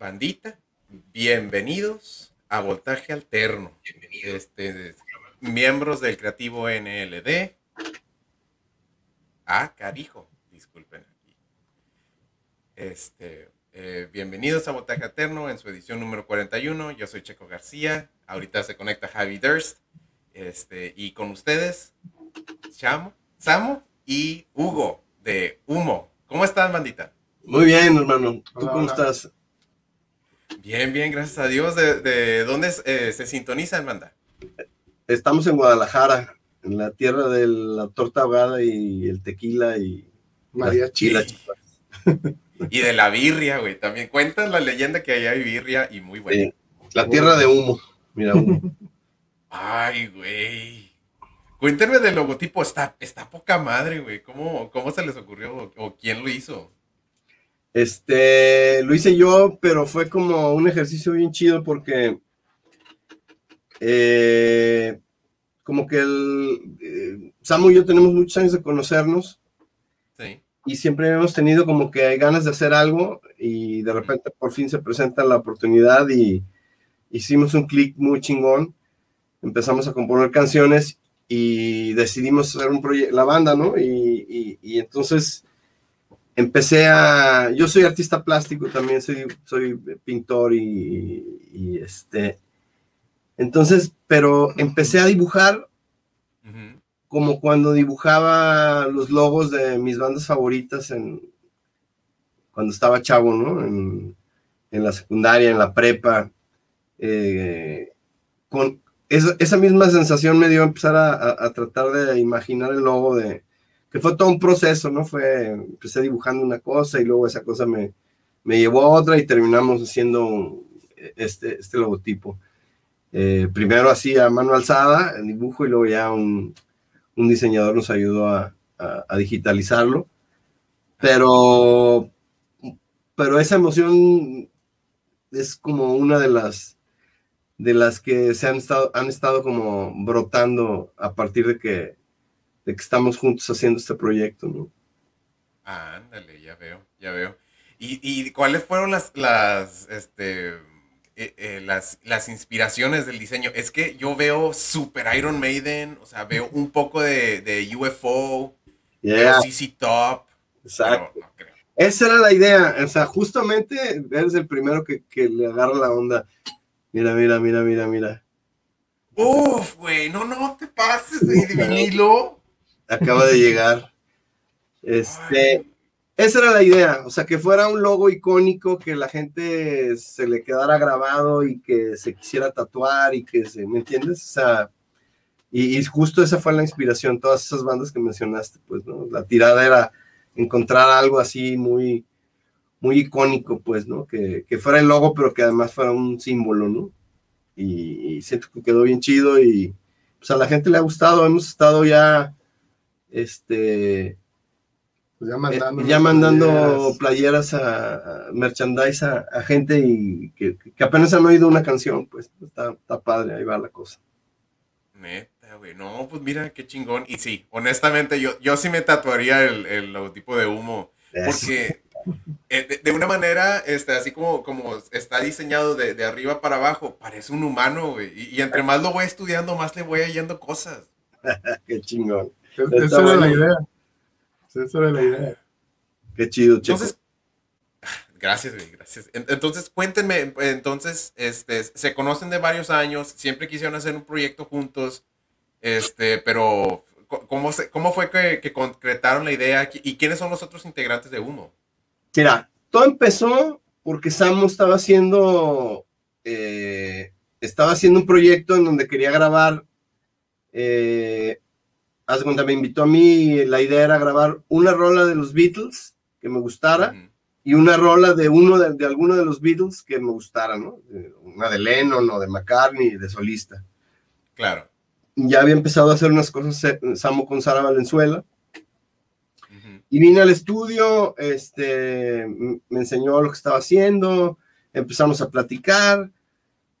bandita, bienvenidos a Voltaje Alterno. Este, miembros del Creativo NLD. Ah, carijo, disculpen aquí. Este, eh, bienvenidos a Voltaje Alterno en su edición número 41. Yo soy Checo García. Ahorita se conecta Javi Durst. Este, y con ustedes, Chamo, Samo y Hugo de Humo. ¿Cómo están, bandita? Muy bien, hermano. ¿Tú cómo estás? Bien, bien, gracias a Dios. ¿De, dónde eh, se sintoniza, banda? Estamos en Guadalajara, en la tierra de la torta ahogada y el tequila y María Chila. Y de la birria, güey. También cuentan la leyenda que allá hay birria y muy buena. la tierra de humo. Mira, humo. Ay, güey. Cuéntenme del logotipo. Está, está poca madre, güey. ¿Cómo, ¿Cómo se les ocurrió o quién lo hizo? Este, lo hice yo, pero fue como un ejercicio bien chido porque eh, como que el eh, Samu y yo tenemos muchos años de conocernos. Sí. Y siempre hemos tenido como que hay ganas de hacer algo y de repente por fin se presenta la oportunidad y hicimos un clic muy chingón. Empezamos a componer canciones y decidimos hacer un proyecto, la banda, ¿no? y entonces empecé a, yo soy artista plástico también, soy, soy pintor y, este, entonces, pero empecé a dibujar como cuando dibujaba los logos de mis bandas favoritas en, cuando estaba chavo, ¿no? En, la secundaria, en la prepa. Eh, con esa, esa, misma sensación me dio empezar a tratar de imaginar el logo de, que fue todo un proceso, ¿no? Fue, empecé dibujando una cosa y luego esa cosa me, me llevó a otra y terminamos haciendo este, este logotipo. Eh, primero así a mano alzada, el dibujo, y luego ya un, un diseñador nos ayudó a, a, digitalizarlo. Pero, pero esa emoción es como una de las de las que se han estado, han estado como brotando a partir de que de que estamos juntos haciendo este proyecto, ¿no? ándale, ya veo, ya veo. ¿Y, cuáles fueron las, las, este, eh, eh, las, las inspiraciones del diseño? Es que yo veo Super Iron Maiden, o sea, veo un poco de, de UFO, yeah. CC Top. Exacto. Esa era la idea, o sea, justamente eres el primero que, que le agarra la onda. Mira, mira, mira, mira, mira. Uf, güey, no, no te pases de vinilo acaba de llegar. Este, esa era la idea, o sea, que fuera un logo icónico, que la gente se le quedara grabado y que se quisiera tatuar y que se, ¿me entiendes? O sea, y, justo esa fue la inspiración, todas esas bandas que mencionaste, pues, ¿no? La tirada era encontrar algo así muy, muy icónico, pues, ¿no? Que, que fuera el logo, pero que además fuera un símbolo, ¿no? Y, y siento que quedó bien chido y pues a la gente le ha gustado, hemos estado ya este, pues ya eh, mandando, playeras, a, merchandise a, gente y que, apenas han oído una canción, pues está, padre, ahí va la cosa. Neta, güey, no, pues mira qué chingón. Y sí, honestamente, yo, yo sí me tatuaría el, el logotipo de humo, porque eh, de, una manera, este, así como, como está diseñado de, de arriba para abajo, parece un humano, güey. Y, y, entre más lo voy estudiando, más le voy hallando cosas. qué chingón. Esa era la idea. Esa era la idea. Qué chido. Entonces, gracias, gracias. Entonces, cuéntenme, entonces, este, se conocen de varios años, siempre quisieron hacer un proyecto juntos, este, pero ¿cómo, se, cómo fue que, concretaron la idea y quiénes son los otros integrantes de Humo? Mira, todo empezó porque Samu estaba haciendo, eh, estaba haciendo un proyecto en donde quería grabar eh, hace cuando me invitó a mí, la idea era grabar una rola de los Beatles que me gustara y una rola de uno de, alguno de los Beatles que me gustara, ¿no? Una de Lennon o de McCartney, de solista. Claro. Ya había empezado a hacer unas cosas eh, Samo con Sara Valenzuela. Y vine al estudio, este, me enseñó lo que estaba haciendo, empezamos a platicar,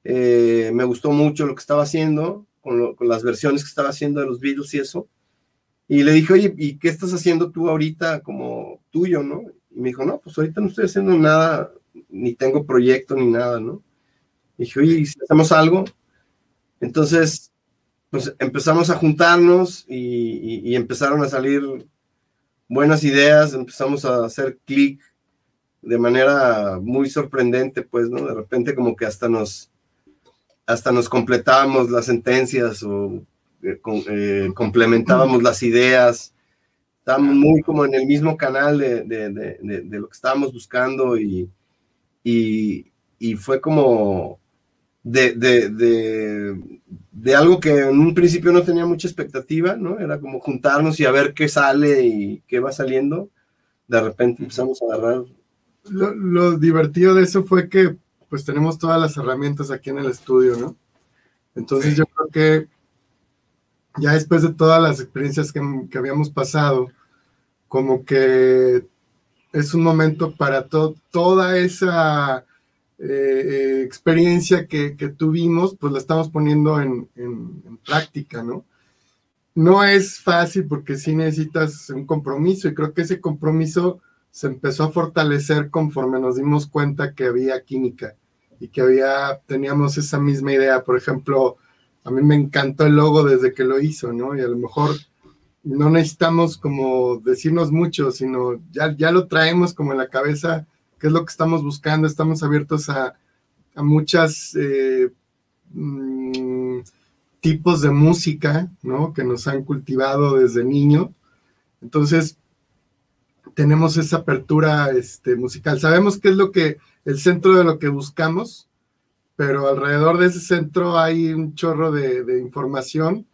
eh, me gustó mucho lo que estaba haciendo, con, con, las versiones que estaba haciendo de los Beatles y eso. Y le dije, oye, ¿y qué estás haciendo tú ahorita como tuyo, no? Y me dijo, no, pues ahorita no estoy haciendo nada ni tengo proyecto ni nada, ¿no? dije, oye, si hacemos algo? Entonces, pues empezamos a juntarnos y, y empezaron a salir buenas ideas, empezamos a hacer clic de manera muy sorprendente, pues, ¿no? De repente como que hasta nos, hasta nos completábamos las sentencias o eh, eh, complementábamos las ideas. Estábamos muy como en el mismo canal de, de, de, lo que estábamos buscando y, y, y fue como de, de, algo que en un principio no tenía mucha expectativa, ¿no? Era como juntarnos y a ver qué sale y qué va saliendo. De repente empezamos a agarrar lo, divertido de eso fue que pues tenemos todas las herramientas aquí en el estudio, ¿no? Entonces yo creo que ya después de todas las experiencias que, habíamos pasado, como que es un momento para toda esa eh, eh, experiencia que, tuvimos, pues la estamos poniendo en, en, práctica, ¿no? No es fácil porque sí necesitas un compromiso y creo que ese compromiso se empezó a fortalecer conforme nos dimos cuenta que había química y que había, teníamos esa misma idea. Por ejemplo, a mí me encantó el logo desde que lo hizo, ¿no? Y a lo mejor no necesitamos como decirnos mucho, sino ya, ya lo traemos como en la cabeza, qué es lo que estamos buscando, estamos abiertos a, a muchas eh, mm, tipos de música, ¿no? Que nos han cultivado desde niño. Entonces, tenemos esa apertura este, musical. Sabemos qué es lo que, el centro de lo que buscamos, pero alrededor de ese centro hay un chorro de, información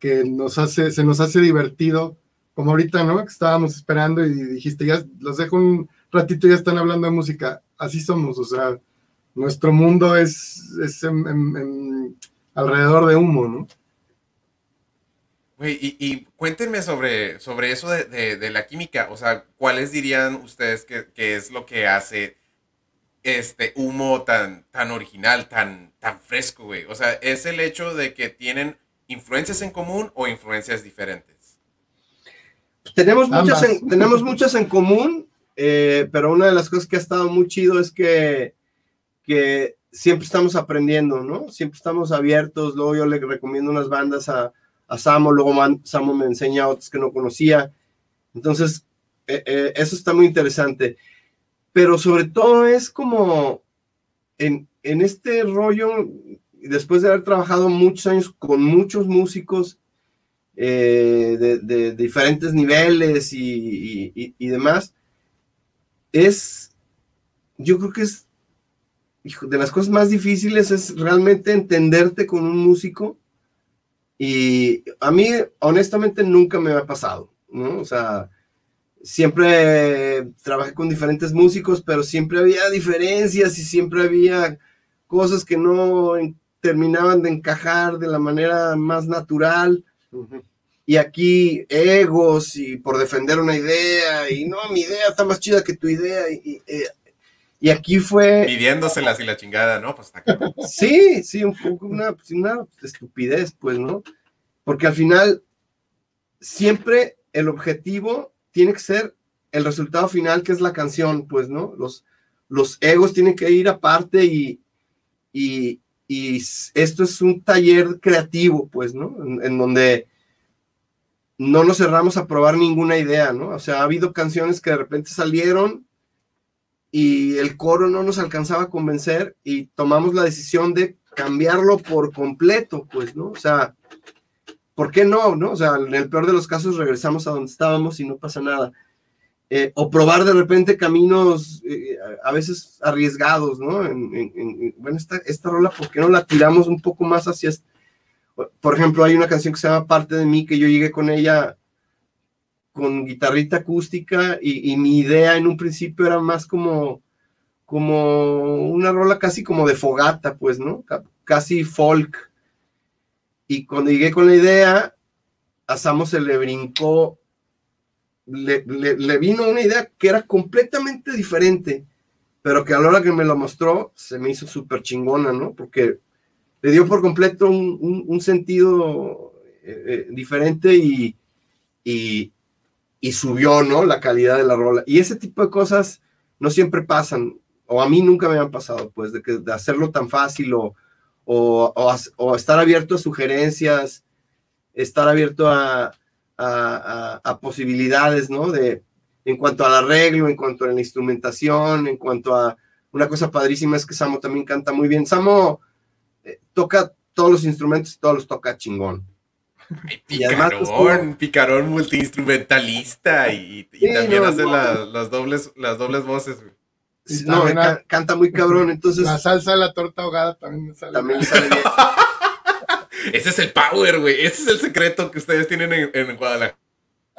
que nos hace, se nos hace divertido, como ahorita, ¿no? Que estábamos esperando y dijiste, ya los dejo un ratito, ya están hablando de música. Así somos, o sea, nuestro mundo es, es alrededor de humo, ¿no? y, cuéntenme sobre, sobre eso de, la química. O sea, ¿cuáles dirían ustedes que, es lo que hace este humo tan, tan original, tan, tan fresco, güey? O sea, ¿es el hecho de que tienen influencias en común o influencias diferentes? Tenemos, muchas en, tenemos muchas en común, eh, pero una de las cosas que ha estado muy chido es que, que siempre estamos aprendiendo, ¿no? Siempre estamos abiertos. Luego yo le recomiendo unas bandas a a Samo, luego Samo me enseña otros que no conocía. Entonces, eh, eh, eso está muy interesante. Pero sobre todo es como en, en este rollo, después de haber trabajado muchos años con muchos músicos eh, de, diferentes niveles y, y, demás, es, yo creo que es, de las cosas más difíciles es realmente entenderte con un músico y a mí, honestamente, nunca me ha pasado, ¿no? O sea, siempre trabajé con diferentes músicos, pero siempre había diferencias y siempre había cosas que no terminaban de encajar de la manera más natural. Y aquí egos y por defender una idea y no, mi idea está más chida que tu idea. Y, eh, y aquí fue. Pidiéndoselas y la chingada, ¿no? Pues Sí, sí, un poco una, una estupidez, pues, ¿no? Porque al final, siempre el objetivo tiene que ser el resultado final, que es la canción, pues, ¿no? Los, egos tienen que ir aparte y, esto es un taller creativo, pues, ¿no? en, donde no nos cerramos a probar ninguna idea, ¿no? O sea, ha habido canciones que de repente salieron y el coro no nos alcanzaba a convencer y tomamos la decisión de cambiarlo por completo, pues, ¿no? O sea, ¿por qué no? ¿no? O sea, en el peor de los casos regresamos a donde estábamos y no pasa nada. Eh, o probar de repente caminos eh, a veces arriesgados, ¿no? bueno, esta, esta rola, ¿por qué no la tiramos un poco más hacia... Por ejemplo, hay una canción que se llama Parte de mí, que yo llegué con ella con guitarrita acústica y, mi idea en un principio era más como, como una rola casi como de fogata, pues, ¿no? Casi folk. Y cuando llegué con la idea, a Samo se le brincó, le, le, vino una idea que era completamente diferente, pero que a la hora que me lo mostró se me hizo súper chingona, ¿no? Porque le dio por completo un, un, sentido eh, eh, diferente y, y, y subió, ¿no? La calidad de la rola. Y ese tipo de cosas no siempre pasan. o a mí nunca me han pasado, pues, de, que, de hacerlo tan fácil o, o, o, estar abierto a sugerencias, estar abierto a, a, a, posibilidades, ¿no? De, en cuanto al arreglo, en cuanto a la instrumentación, en cuanto a una cosa padrísima es que Samo también canta muy bien. Samo eh, toca todos los instrumentos, todos los toca chingón. picarón, pues, picarón multiinstrumentalista y, también hace las, dobles, las dobles voces. No, canta muy cabrón, entonces... La salsa de la torta ahogada también sale, también sale bien. Ese es el power, güey. Ese es el secreto que ustedes tienen en, en Guadalajara.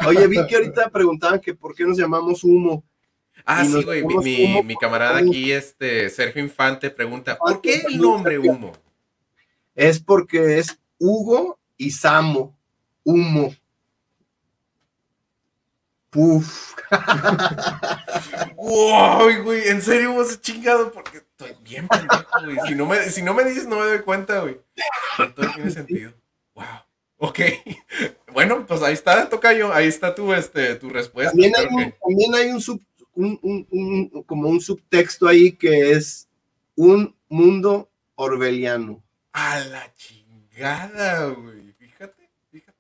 Oye, vi que ahorita preguntaban que por qué nos llamamos humo. Ah, sí, güey. Mi, mi, camarada aquí, este, Sergio Infante, pregunta, ¿por qué el nombre humo? Es porque es Hugo y Samo. Humo. Puf. wow, güey, en serio vos chingado porque estoy bien pendejo, güey. Si no me, si no me dices, no me doy cuenta, güey. Todo tiene sentido. Wow. Ok. Bueno, pues ahí está, Tocayo. Ahí está tu, este, tu respuesta. También hay, un, también hay un, sub, un, un, como un subtexto ahí que es un mundo orbeliano. A la chingada, güey. Fíjate, fíjate.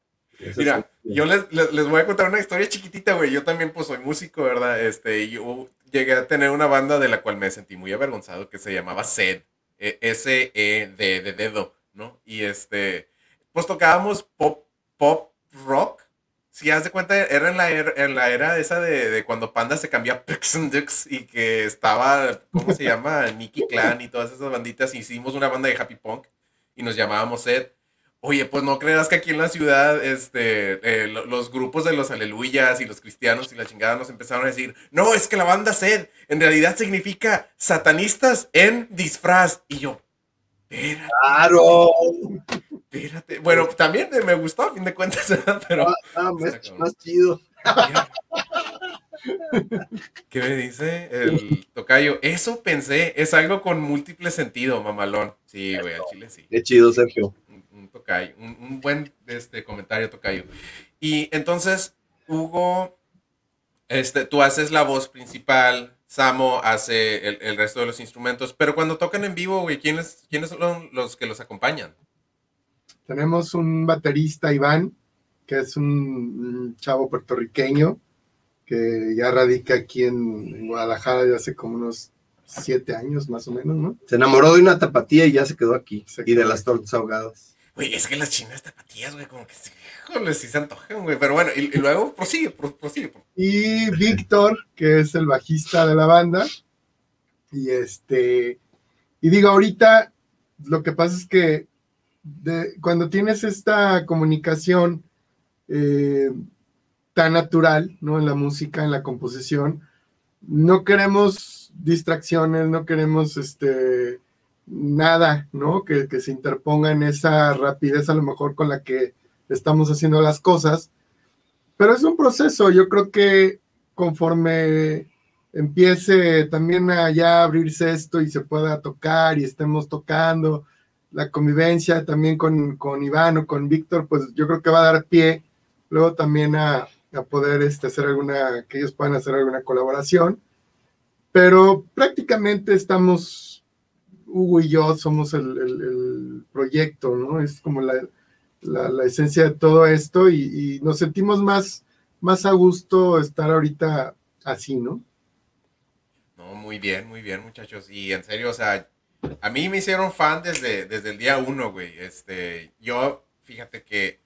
Mira, yo les, les, voy a contar una historia chiquitita, güey. Yo también, pues, soy músico, ¿verdad? Este, yo llegué a tener una banda de la cual me sentí muy avergonzado que se llamaba SED. E, S-E-D, de dedo, ¿no? Y este pues tocábamos pop, pop rock. Si haz de cuenta, era en la era, en la era esa de, cuando Panda se cambió a Dux y que estaba, ¿cómo se llama? Nicky Clan y todas esas banditas. Hicimos una banda de happy punk y nos llamábamos Ed. Oye, pues no creas que aquí en la ciudad, este, eh, los grupos de los aleluyas y los cristianos y la chingada nos empezaron a decir, no, es que la banda Sed en realidad significa satanistas en disfraz. Y yo, Claro. Espérate. Bueno, también me gustó a fin de cuentas, pero. Ah, ah más, chido. ¿Qué me dice el tocayo? Eso pensé, es algo con múltiple sentido, mamalón. Sí, güey, al chile sí. Qué chido, Sergio. Un, tocayo, un, buen este, comentario, tocayo. Y entonces, Hugo, este, tú haces la voz principal, Samo hace el, resto de los instrumentos, pero cuando tocan en vivo, güey, ¿quiénes, ¿quiénes son los que los acompañan? Tenemos un baterista, Iván, que es un, chavo puertorriqueño que ya radica aquí en, Guadalajara desde hace como unos siete años más o menos, ¿no? Se enamoró de una tapatía y ya se quedó aquí, y de las tortas ahogadas. Güey, es que las chinas tapatías, güey, como que híjole, sí se antojan, güey. Pero bueno, y, luego prosigue, prosigue. Y Víctor, que es el bajista de la banda. Y este, y digo, ahorita lo que pasa es que cuando tienes esta comunicación eh, tan natural, ¿no? En la música, en la composición, no queremos distracciones, no queremos este nada, ¿no? Que, se interponga en esa rapidez a lo mejor con la que estamos haciendo las cosas. Pero es un proceso, yo creo que conforme empiece también a ya abrirse esto y se pueda tocar y estemos tocando, la convivencia también con, con Iván o con Víctor, pues yo creo que va a dar pie luego también a, a poder este, hacer alguna, que ellos puedan hacer alguna colaboración. Pero prácticamente estamos Hugo y yo somos el, proyecto, ¿no? Es como la, esencia de todo esto y, nos sentimos más, más a gusto estar ahorita así, ¿no? No, muy bien, muy bien, muchachos. Y en serio, o sea, a mí me hicieron fan desde, desde el día uno, güey. Este, yo, fíjate que,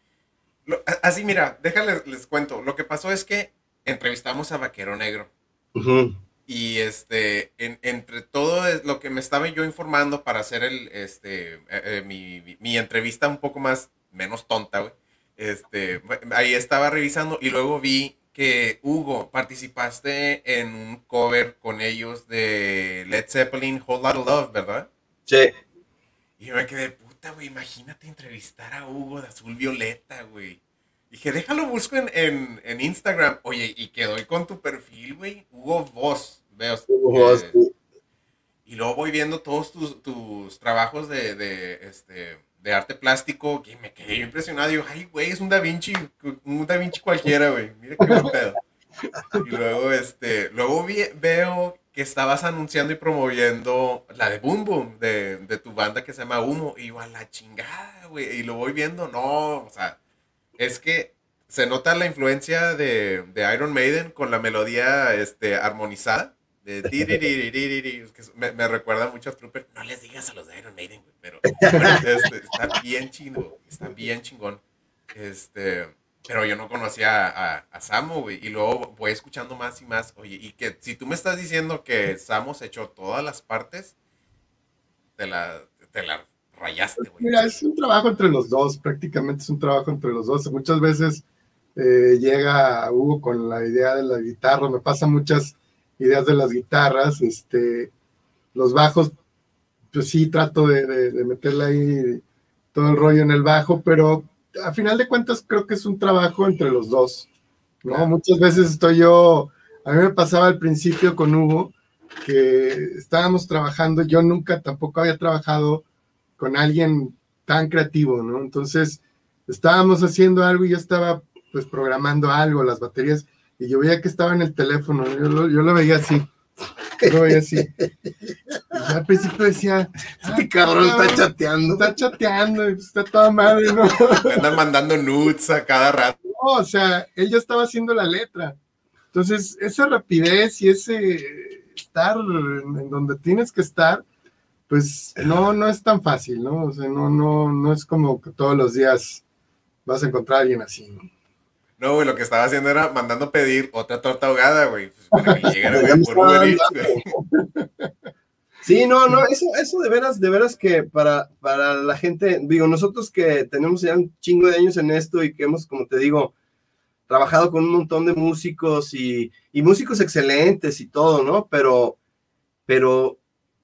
así mira, déjales, les cuento. Lo que pasó es que entrevistamos a Vaquero Negro. Y este, entre todo lo que me estaba yo informando para hacer el, este, eh, eh, mi, mi, entrevista un poco más, menos tonta, güey. Este, ahí estaba revisando y luego vi que Hugo, participaste en un cover con ellos de Led Zeppelin, Whole Lotta Love, ¿verdad? Sí. Y yo me quedé, puta, güey, imagínate entrevistar a Hugo de Azul Violeta, güey. Dije, déjalo busco en, en, en Instagram. Oye, y quedó con tu perfil, güey. Hugo Voss y luego voy viendo todos tus, tus trabajos de, de, este, de arte plástico y me quedé impresionado. Digo, ay, güey, es un Da Vinci, un Da Vinci cualquiera, güey. Mira qué buen pedo. Y luego, este, luego veo que estabas anunciando y promoviendo la de Boom Boom, de, de tu banda que se llama Humo. Y a la chingada, güey. Y lo voy viendo, no, o sea, es que se nota la influencia de, de Iron Maiden con la melodía este, armonizada. De me, me, recuerda mucho a Trooper. No les digas a los de Iron Maiden, pero este, está bien chingón, está bien chingón. Este, pero yo no conocía a, a Samu, güey. Y luego voy escuchando más y más. Oye, y que si tú me estás diciendo que Samu se echó todas las partes, te la, te la rayaste, güey. Mira, es un trabajo entre los dos, prácticamente es un trabajo entre los dos. Muchas veces eh, llega Hugo con la idea de la guitarra, me pasa muchas ideas de las guitarras, este, los bajos, pues sí, trato de, de meterle ahí todo el rollo en el bajo, pero a final de cuentas creo que es un trabajo entre los dos, ¿no? Muchas veces estoy yo, a mí me pasaba al principio con Hugo, que estábamos trabajando, yo nunca tampoco había trabajado con alguien tan creativo, ¿no? Entonces, estábamos haciendo algo y yo estaba pues programando algo, las baterías, y yo veía que estaba en el teléfono, yo lo, yo lo veía así, lo veía así. Y al principio decía, este cabrón está chateando. Está chateando, está toda madre, ¿no? Andan mandando nudes a cada rato. No, o sea, él ya estaba haciendo la letra. Entonces, esa rapidez y ese estar en donde tienes que estar, pues no, no es tan fácil, ¿no? O sea, no, no, no es como que todos los días vas a encontrar a alguien así, ¿no? No, güey, lo que estaba haciendo era mandando pedir otra torta ahogada, güey. Pues, para que llegara, güey, por Uber Sí, no, no, eso, eso de veras, de veras que para, para la gente, digo, nosotros que tenemos ya un chingo de años en esto y que hemos, como te digo, trabajado con un montón de músicos y, y músicos excelentes y todo, ¿no? Pero, pero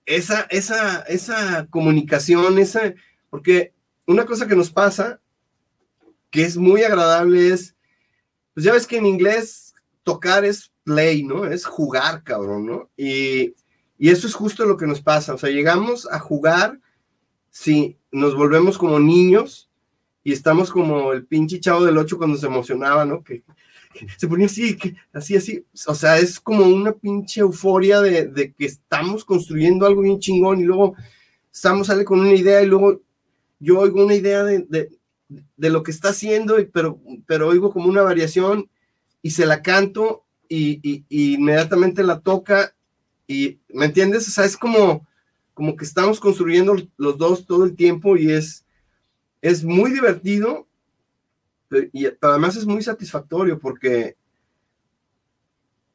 esa, esa, esa comunicación, esa, porque una cosa que nos pasa, que es muy agradable, es pues ya ves que en inglés tocar es play, ¿no? Es jugar, cabrón, ¿no? Y, eso es justo lo que nos pasa. O sea, llegamos a jugar si nos volvemos como niños y estamos como el pinche chavo del 8 cuando se emocionaba, ¿no? Que, se ponía así, así, así. O sea, es como una pinche euforia de, que estamos construyendo algo bien chingón y luego estamos sale con una idea y luego yo oigo una idea de, de lo que está haciendo, pero, pero oigo como una variación y se la canto y, inmediatamente la toca y, ¿me entiendes? O sea, es como, como que estamos construyendo los dos todo el tiempo y es, es muy divertido y además es muy satisfactorio porque,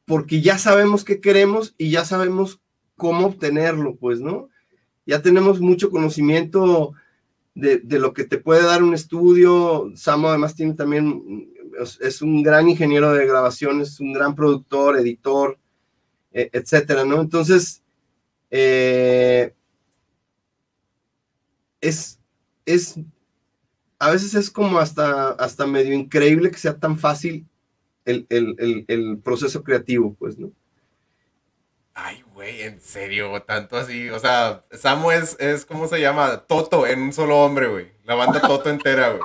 porque ya sabemos qué queremos y ya sabemos cómo obtenerlo, pues, ¿no? Ya tenemos mucho conocimiento de, lo que te puede dar un estudio. Samo además tiene también, es, un gran ingeniero de grabación, es un gran productor, editor, e, etcétera, ¿no? Entonces, eh, es, es, a veces es como hasta, hasta medio increíble que sea tan fácil el, el proceso creativo, pues, ¿no? Ay, güey, en serio, tanto así. O sea, Samu es, es, ¿cómo se llama? Toto en un solo hombre, güey. La banda Toto entera, güey.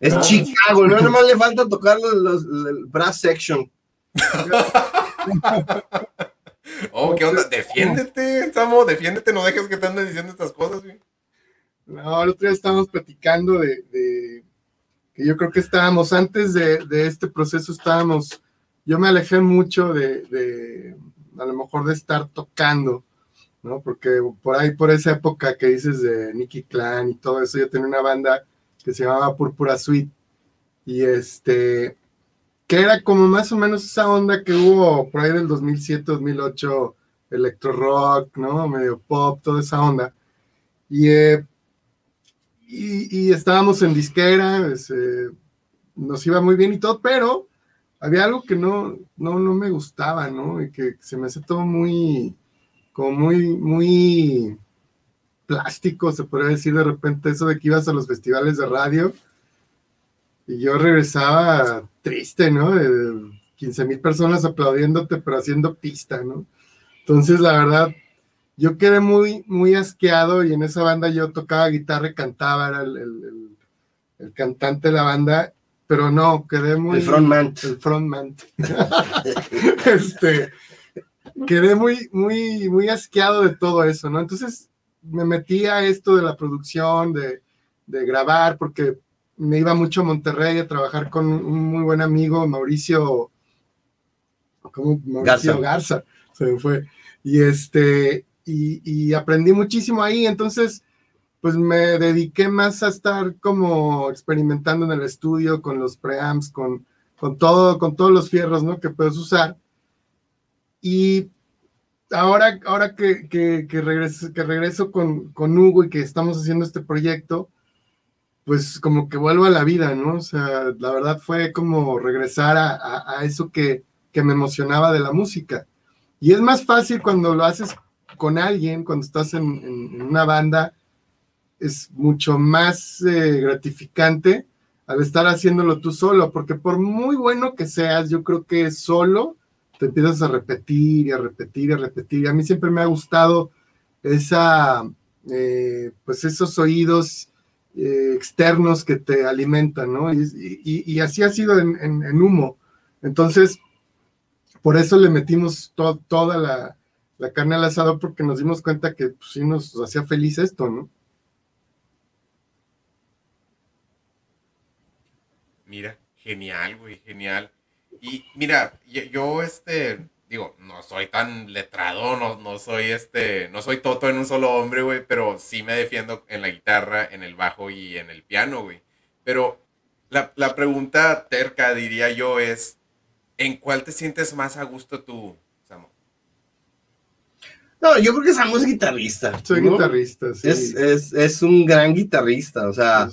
Es Chicago, no nomás le falta tocar los, el brass section. oh, ¿qué onda? Defiéndete, Samu, defiéndete, no dejes que te anden diciendo estas cosas, güey. No, el otro día estábamos platicando de, de, que yo creo que estábamos, antes de, de este proceso, estábamos yo me alejé mucho de, a lo mejor de estar tocando, ¿no? Porque por ahí, por esa época que dices de Nicky Clan y todo eso, yo tenía una banda que se llamaba Púrpura Suite y este, que era como más o menos esa onda que hubo por ahí del 2007, 2008, electro rock, ¿no? Medio pop, toda esa onda. Y, eh, y, estábamos en disquera, eh, nos iba muy bien y todo, pero había algo que no, no, no me gustaba, ¿no? Y que se me hace todo muy, como muy, muy plástico, se podría decir de repente eso de que ibas a los festivales de radio y yo regresaba triste, ¿no? De 15 mil personas aplaudiéndote, pero haciendo pista, ¿no? Entonces, la verdad, yo quedé muy, muy asqueado y en esa banda yo tocaba guitarra y cantaba, era el, el, el cantante de la banda pero no, quedé muy... El frontman. El frontman. este, quedé muy, muy, muy asqueado de todo eso, ¿no? Entonces me metí a esto de la producción, de, de grabar, porque me iba mucho a Monterrey a trabajar con un muy buen amigo, Mauricio, ¿cómo? Mauricio Garza, se fue. Y este, y, y, aprendí muchísimo ahí, entonces, pues me dediqué más a estar como experimentando en el estudio con los preamps, con, con todo, con todos los fierros, ¿no? Que puedes usar. Y ahora, ahora que, que, que regreso, que regreso con, con Hugo y que estamos haciendo este proyecto, pues como que vuelvo a la vida, ¿no? O sea, la verdad fue como regresar a, a, eso que, que, me emocionaba de la música. Y es más fácil cuando lo haces con alguien, cuando estás en, una banda, es mucho más eh, gratificante al estar haciéndolo tú solo, porque por muy bueno que seas, yo creo que solo te empiezas a repetir y a repetir y a repetir. Y a mí siempre me ha gustado esa, eh, pues esos oídos eh, externos que te alimentan, ¿no? Y, así ha sido en, humo. Entonces, por eso le metimos toda la, carne al asado porque nos dimos cuenta que pues, sí nos hacía feliz esto, ¿no? Mira, genial, güey, genial. Y mira, yo, este, digo, no soy tan letrado, no, no soy este, no soy toto en un solo hombre, güey, pero sí me defiendo en la guitarra, en el bajo y en el piano, güey. Pero la, pregunta terca, diría yo, es, ¿en cuál te sientes más a gusto tú, Samo? No, yo creo que Samo es guitarrista. Soy guitarrista, sí. Es, es, un gran guitarrista, o sea,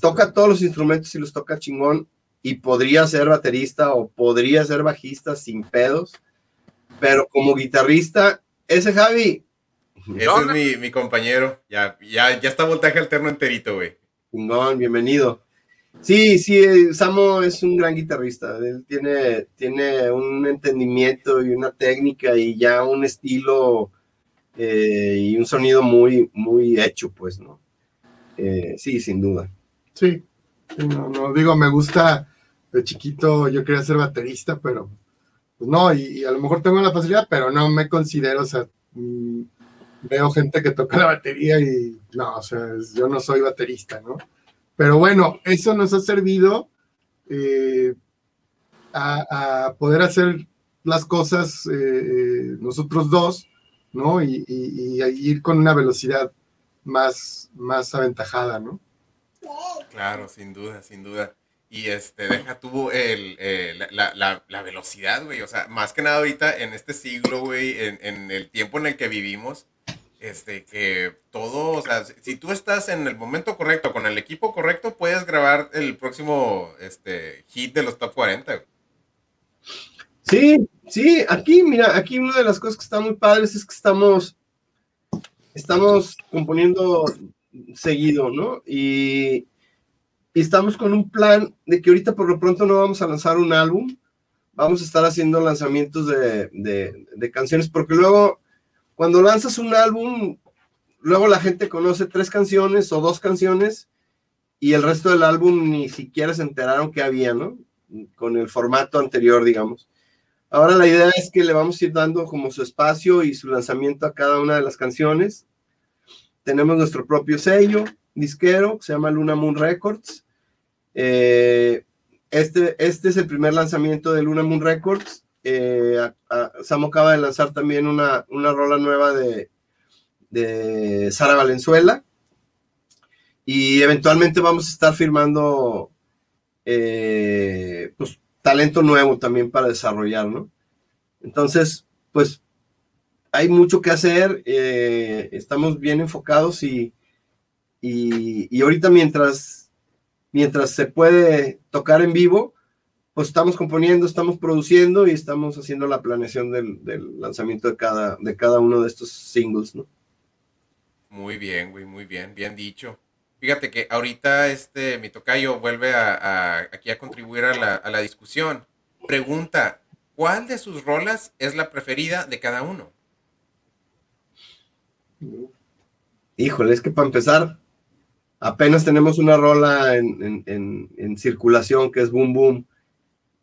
toca todos los instrumentos y los toca chingón y podría ser baterista o podría ser bajista sin pedos pero como guitarrista, ese Javi. Ese es mi, mi, compañero. Ya, ya, ya está voltaje alterno enterito, güey. bienvenido. Sí, sí, Samo es un gran guitarrista. Él tiene, tiene un entendimiento y una técnica y ya un estilo eh, y un sonido muy, muy hecho, pues, ¿no? Eh, sí, sin duda. Sí, no, no, digo, me gusta de chiquito, yo quería ser baterista, pero pues no, y, a lo mejor tengo la facilidad, pero no me considero, o sea, mm, veo gente que toca la batería y no, o sea, yo no soy baterista, ¿no? Pero bueno, eso nos ha servido eh, a, poder hacer las cosas eh, nosotros dos, ¿no? Y, y, ir con una velocidad más, más aventajada, ¿no? Claro, sin duda, sin duda. Y este, deja tuvo el, eh, la, la, la, velocidad, güey. O sea, más que nada ahorita en este siglo, güey, en, en, el tiempo en el que vivimos, este, que todo, o sea, si tú estás en el momento correcto, con el equipo correcto, puedes grabar el próximo este, hit de los top 40. Sí, sí, aquí, mira, aquí una de las cosas que está muy padres es que estamos, estamos componiendo seguido, ¿no? Y y estamos con un plan de que ahorita por lo pronto no vamos a lanzar un álbum, vamos a estar haciendo lanzamientos de, de, canciones, porque luego cuando lanzas un álbum, luego la gente conoce tres canciones o dos canciones y el resto del álbum ni siquiera se enteraron que había, ¿no? Con el formato anterior, digamos. Ahora la idea es que le vamos a ir dando como su espacio y su lanzamiento a cada una de las canciones. Tenemos nuestro propio sello disquero, que se llama Luna Moon Records. Eh, este, este es el primer lanzamiento de Luna Moon Records. Eh, Samo acaba de lanzar también una, una rola nueva de, Sara Valenzuela. Y eventualmente vamos a estar firmando eh, pues, talento nuevo también para desarrollar. Entonces, pues hay mucho que hacer, estamos bien enfocados y, y, y ahorita mientras mientras se puede tocar en vivo, pues estamos componiendo, estamos produciendo y estamos haciendo la planeación del, lanzamiento de cada, de cada uno de estos singles, ¿no? Muy bien, güey, muy bien, bien dicho. Fíjate que ahorita este, mi tocayo vuelve a, aquí a contribuir a la, a la discusión. Pregunta, ¿cuál de sus rolas es la preferida de cada uno? Híjole, es que para empezar, Apenas tenemos una rola en, circulación que es Boom Boom.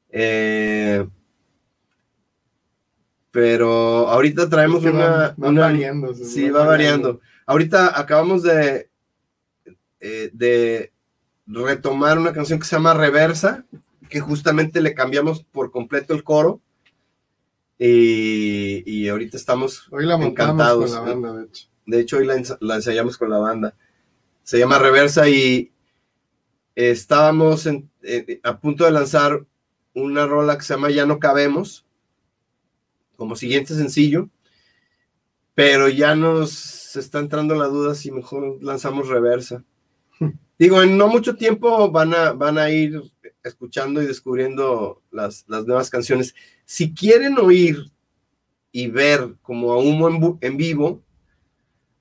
Eh, pero ahorita traemos una, va, variando. Sí, va, variando. Ahorita acabamos de, eh, de retomar una canción que se llama Reversa, que justamente le cambiamos por completo el coro. Y, ahorita estamos hoy la encantados. Con la banda, de hecho. De hecho, hoy la, ensayamos con la banda. Se llama Reversa y estábamos a punto de lanzar una rola que se llama Ya no cabemos, como siguiente sencillo, pero ya nos está entrando la duda si mejor lanzamos Reversa. Digo, en no mucho tiempo van a, van a ir escuchando y descubriendo las, nuevas canciones. Si quieren oír y ver como a humo en, vivo,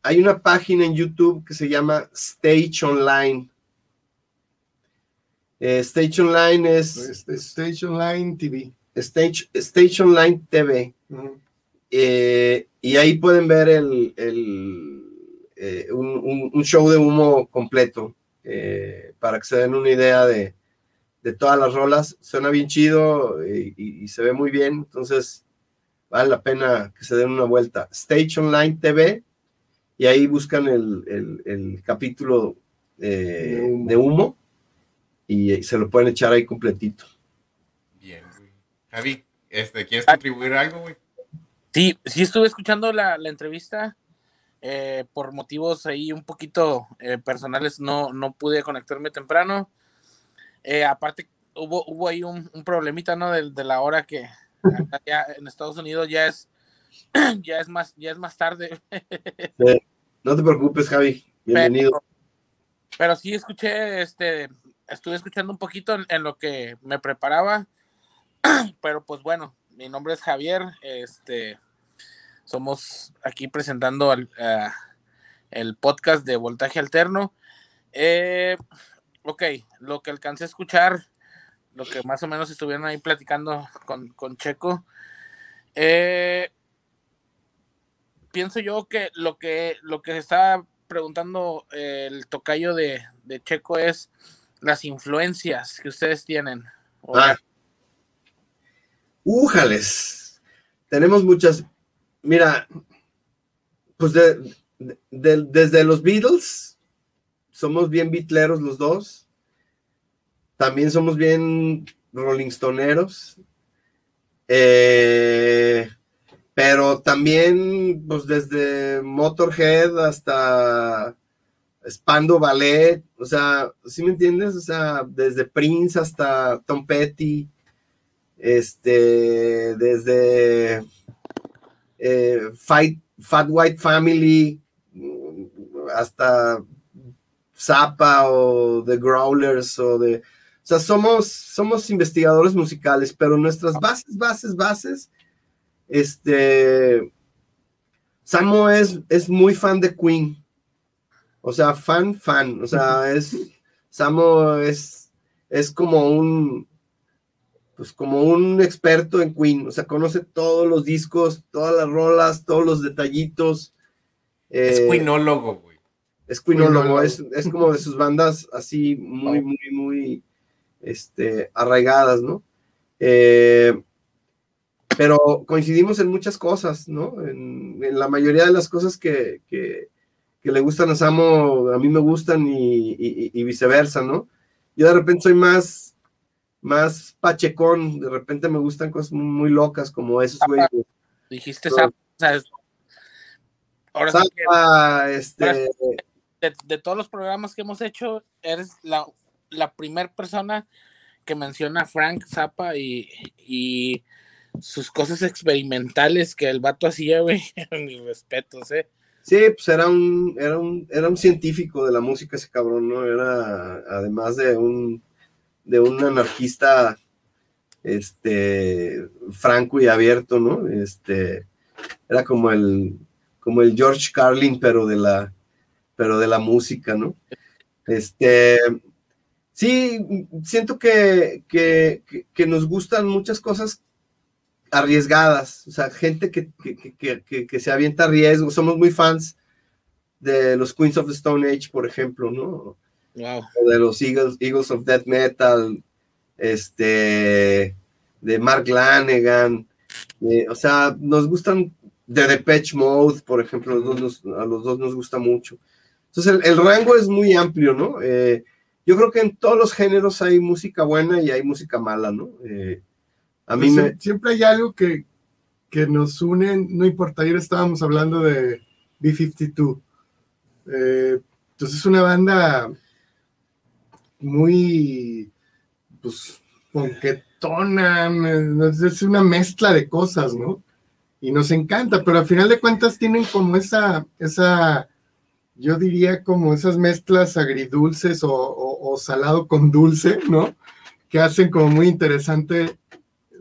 hay una página en YouTube que se llama Stage Online. Eh, Stage Online es... Stage Online TV. Stage, Stage Online TV. Eh, y ahí pueden ver el, eh, un, show de humo completo para que se den una idea de, de todas las rolas. Suena bien chido y, se ve muy bien, entonces vale la pena que se den una vuelta. Stage Online TV y ahí buscan el, capítulo eh, de, humo. y se lo pueden echar ahí completito. Bien, Javi, este, ¿quieres contribuir algo, güey? Sí, sí estuve escuchando la, entrevista. Eh, por motivos ahí un poquito eh, personales no, no pude conectarme temprano eh, aparte, hubo, hubo ahí un, problemita, ¿no? De, la hora que en Estados Unidos ya es, ya es más, ya es más tarde. No te preocupes, Javi. Bienvenido. Pero, sí escuché, este, estuve escuchando un poquito en, lo que me preparaba. Pero pues bueno, mi nombre es Javier. Este, somos aquí presentando el podcast de Voltaje Alterno. Eh, ok, lo que alcancé a escuchar, lo que más o menos estuvieron ahí platicando con, Checo, eh, pienso yo que lo que lo que se está preguntando el tocayo de, Checo es las influencias que ustedes tienen. Ah. Tenemos muchas. Mira, pues desde los Beatles, somos bien bitleros los dos. También somos bien Rolling Stoneros. Eh, pero también, pues desde Motorhead hasta Spando Ballet, o sea, ¿sí me entiendes? O sea, desde Prince hasta Tom Petty, este, desde eh, Fight, Fat White Family hasta Zappa o The Growlers o de... O sea, somos, somos investigadores musicales, pero nuestras bases, bases, bases, este... Samo es, es muy fan de Queen. O sea, fan, fan. O sea, es... Samo es, es como un... Pues como un experto en Queen. O sea, conoce todos los discos, todas las rolas, todos los detallitos. es eh, Queenólogo, güey es Quinólogo, es, es, como de sus bandas así muy, muy, muy este, arraigadas, ¿no? Eh, pero coincidimos en muchas cosas, ¿no? En, la mayoría de las cosas que, le gustan a Samo, a mí me gustan y, viceversa, ¿no? Yo de repente soy más, más pachecón, de repente me gustan cosas muy locas como esos güeyes. Dijiste Samo, Ahora este, de, todos los programas que hemos hecho, eres la, la primera persona que menciona a Frank Zappa y, sus cosas experimentales que el vato hacía, güey. Mis respetos, ¿eh? Sí, pues era un, era un, era un científico de la música ese cabrón, ¿no? Era además de un, de un anarquista, este, franco y abierto, ¿no? Este, era como el, como el George Carlin, pero de la, pero de la música, ¿no? Este, sí, siento que, que, nos gustan muchas cosas arriesgadas, o sea, gente que, que, se avienta a riesgo, somos muy fans de los Queens of the Stone Age, por ejemplo, ¿no? O de los Eagles, Eagles of Death Metal, este, de Mark Lanegan, o sea, nos gustan de Depeche Mode, por ejemplo, los dos a los dos nos gusta mucho. Entonces, el, rango es muy amplio, ¿no? Eh, yo creo que en todos los géneros hay música buena y hay música mala, ¿no? Eh, a mí pues me... Siempre hay algo que, que nos une, no importa, ayer estábamos hablando de B-52. Eh, entonces es una banda muy, pues, ponquetona, es una mezcla de cosas, ¿no? Y nos encanta, pero al final de cuentas tienen como esa, esa, yo diría como esas mezclas agridulces o, salado con dulce, ¿no? Que hacen como muy interesante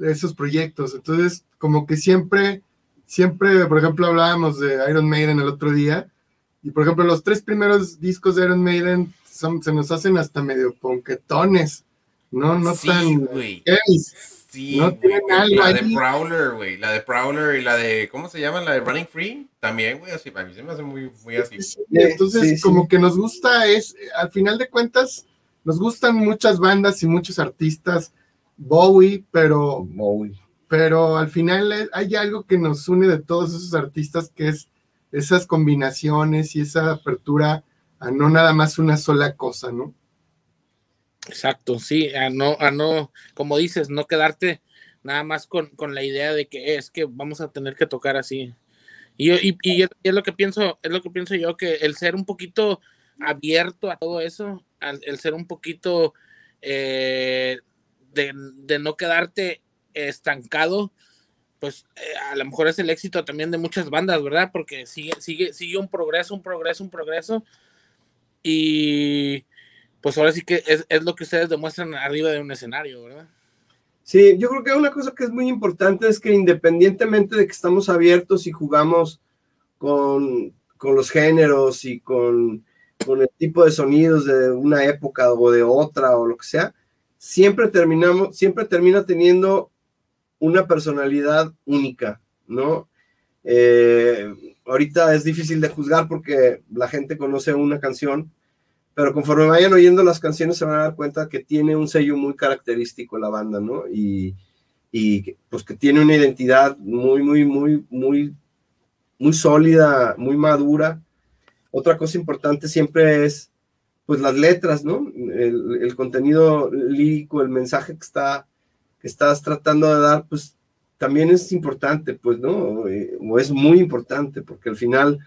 esos proyectos. Entonces, como que siempre, siempre, por ejemplo, hablábamos de Iron Maiden el otro día, y por ejemplo, los tres primeros discos de Iron Maiden se nos hacen hasta medio ponquetones, ¿no? No tan... Güey. Sí, no la de Prowler, güey, la de Prowler y la de, ¿cómo se llama? La de Running Free, también, güey, así, a mí se me hace muy, muy así. entonces, como que nos gusta, es, al final de cuentas, nos gustan muchas bandas y muchos artistas, Bowie, pero, Bowie. pero al final hay algo que nos une de todos esos artistas, que es esas combinaciones y esa apertura a no nada más una sola cosa, ¿no? Exacto, sí, a no, a no, como dices, no quedarte nada más con, la idea de que es que vamos a tener que tocar así. Y, y, y, es lo que pienso, es lo que pienso yo, que el ser un poquito abierto a todo eso, el ser un poquito eh, de, no quedarte estancado, pues eh, a lo mejor es el éxito también de muchas bandas, ¿verdad? Porque sigue, sigue, sigue un progreso, un progreso, un progreso. Y pues ahora sí que es, lo que ustedes demuestran arriba de un escenario, ¿verdad? Sí, yo creo que una cosa que es muy importante es que independientemente de que estamos abiertos y jugamos con, los géneros y con, con, el tipo de sonidos de una época o de otra o lo que sea, siempre terminamos, siempre termina teniendo una personalidad única, ¿no? Eh, ahorita es difícil de juzgar porque la gente conoce una canción, pero conforme vayan oyendo las canciones se van a dar cuenta que tiene un sello muy característico la banda, ¿no? Y, y pues que tiene una identidad muy, muy, muy, muy, muy sólida, muy madura. Otra cosa importante siempre es, pues las letras, ¿no? El, el contenido lírico, el mensaje que, está, que estás tratando de dar, pues también es importante, pues, ¿no? Eh, o es muy importante, porque al final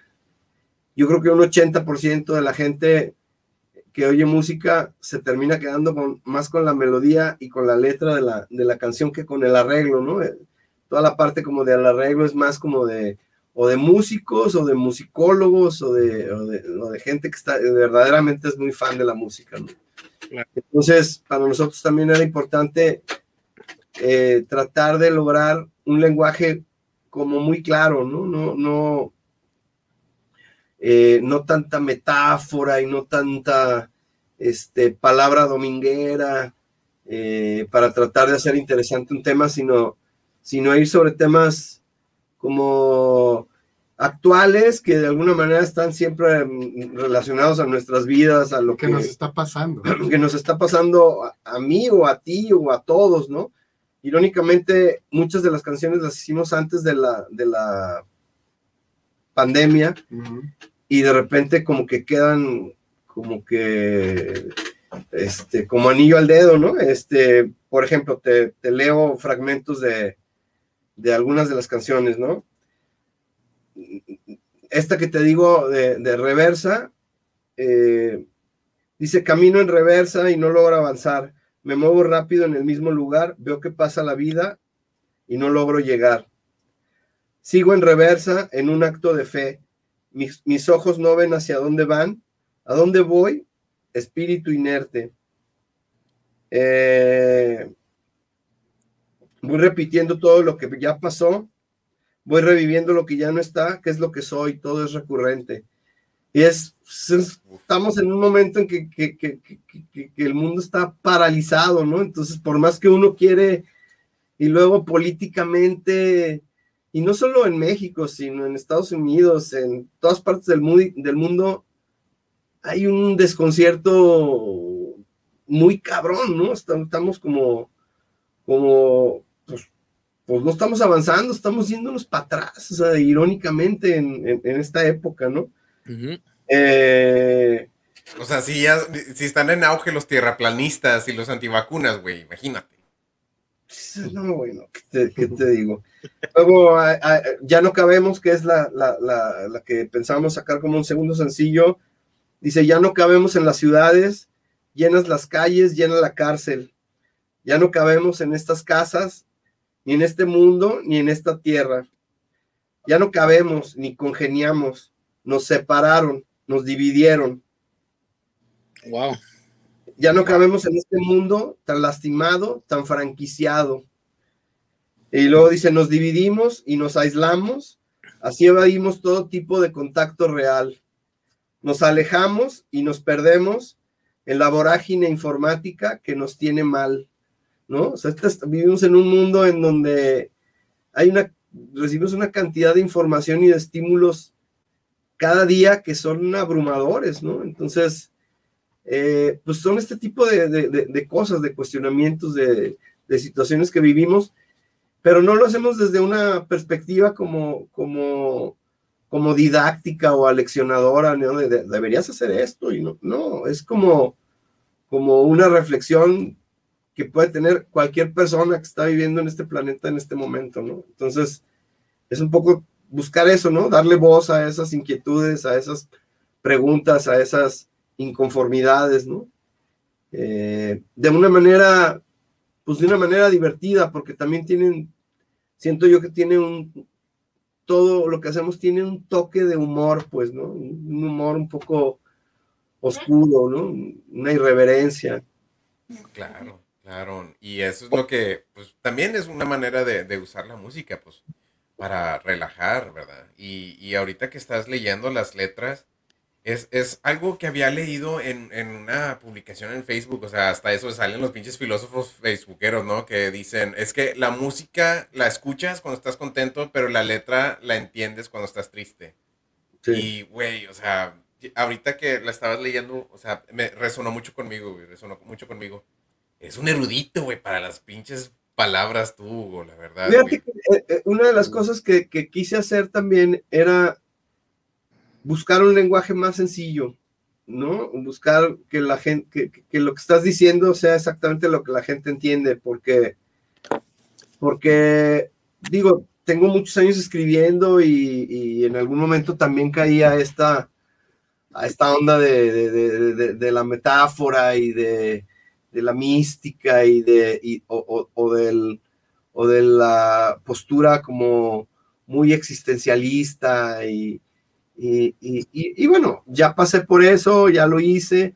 yo creo que un 80% de la gente que oye música se termina quedando con, más con la melodía y con la letra de la, de la canción que con el arreglo, ¿no? Eh, toda la parte como del arreglo es más como de, o de músicos, o de musicólogos, o de, o de, gente que está, verdaderamente es muy fan de la música, ¿no? Entonces, para nosotros también era importante eh, tratar de lograr un lenguaje como muy claro, ¿no? No, no, eh, no tanta metáfora y no tanta este, palabra dominguera eh, para tratar de hacer interesante un tema, sino, sino ir sobre temas como actuales que de alguna manera están siempre relacionados a nuestras vidas, a lo que, nos está pasando. Que nos está pasando a, mí o a ti o a todos, ¿no? Irónicamente, muchas de las canciones las hicimos antes de la, de la pandemia y de repente como que quedan como que, este, como anillo al dedo, ¿no? Este, por ejemplo, te, leo fragmentos de, de, algunas de las canciones, ¿no? Esta que te digo de, reversa, eh, dice, camino en reversa y no logro avanzar, me muevo rápido en el mismo lugar, veo que pasa la vida y no logro llegar. Sigo en reversa en un acto de fe, mis, ojos no ven hacia dónde van, a dónde voy, espíritu inerte. Eh, voy repitiendo todo lo que ya pasó, voy reviviendo lo que ya no está, que es lo que soy, todo es recurrente. Y es, estamos en un momento en que, que, el mundo está paralizado, ¿no? Entonces, por más que uno quiere, y luego políticamente y no solo en México, sino en Estados Unidos, en todas partes del, del mundo, hay un desconcierto muy cabrón, ¿no? Estamos como, como, pues, pues no estamos avanzando, estamos yéndonos para atrás, o sea, irónicamente en, esta época, ¿no? eh, o sea, si, ya, si están en auge los tierraplanistas y los antivacunas, güey, imagínate. No, bueno, ¿qué te, digo? Luego, ya no cabemos, que es la, la, que pensábamos sacar como un segundo sencillo. Dice, ya no cabemos en las ciudades, llenas las calles, llena la cárcel. Ya no cabemos en estas casas, ni en este mundo, ni en esta tierra. Ya no cabemos, ni congeniamos. Nos separaron, nos dividieron. Wow. Ya no cabemos en este mundo tan lastimado, tan franquiciado. Y luego dice, nos dividimos y nos aislamos, así evadimos todo tipo de contacto real. Nos alejamos y nos perdemos en la vorágine informática que nos tiene mal, ¿no? O sea, vivimos en un mundo en donde hay una, recibimos una cantidad de información y de estímulos cada día que son abrumadores, ¿no? Entonces, eh, pues son este tipo de, cosas, de cuestionamientos, de, situaciones que vivimos, pero no lo hacemos desde una perspectiva como, como, como didáctica o aleccionadora, ¿no? deberías hacer esto y no, no, es como, como una reflexión que puede tener cualquier persona que está viviendo en este planeta en este momento, ¿no? Entonces, es un poco buscar eso, ¿no? Darle voz a esas inquietudes, a esas preguntas, a esas inconformidades, ¿no? Eh, de una manera, pues de una manera divertida, porque también tienen, siento yo que tiene un, todo lo que hacemos tiene un toque de humor, pues, ¿no? Un humor un poco oscuro, ¿no? Una irreverencia. Claro, claro. Y eso es lo que, pues, también es una manera de, usar la música, pues, para relajar, ¿verdad? Y, y ahorita que estás leyendo las letras, es, algo que había leído en, una publicación en Facebook, o sea, hasta eso salen los pinches filósofos facebookeros, ¿no? Que dicen, es que la música la escuchas cuando estás contento, pero la letra la entiendes cuando estás triste. Y, güey, o sea, ahorita que la estabas leyendo, o sea, me resonó mucho conmigo, güey, resonó mucho conmigo. Es un erudito, güey, para las pinches palabras tú, Hugo, la verdad. Eh, eh, una de las cosas que, que quise hacer también era buscar un lenguaje más sencillo, ¿no? Buscar que la gente, que, lo que estás diciendo sea exactamente lo que la gente entiende, porque, porque, digo, tengo muchos años escribiendo y, en algún momento también caí a esta, a esta onda de, la metáfora y de, la mística y de, o, del, o de la postura como muy existencialista y, y, bueno, ya pasé por eso, ya lo hice.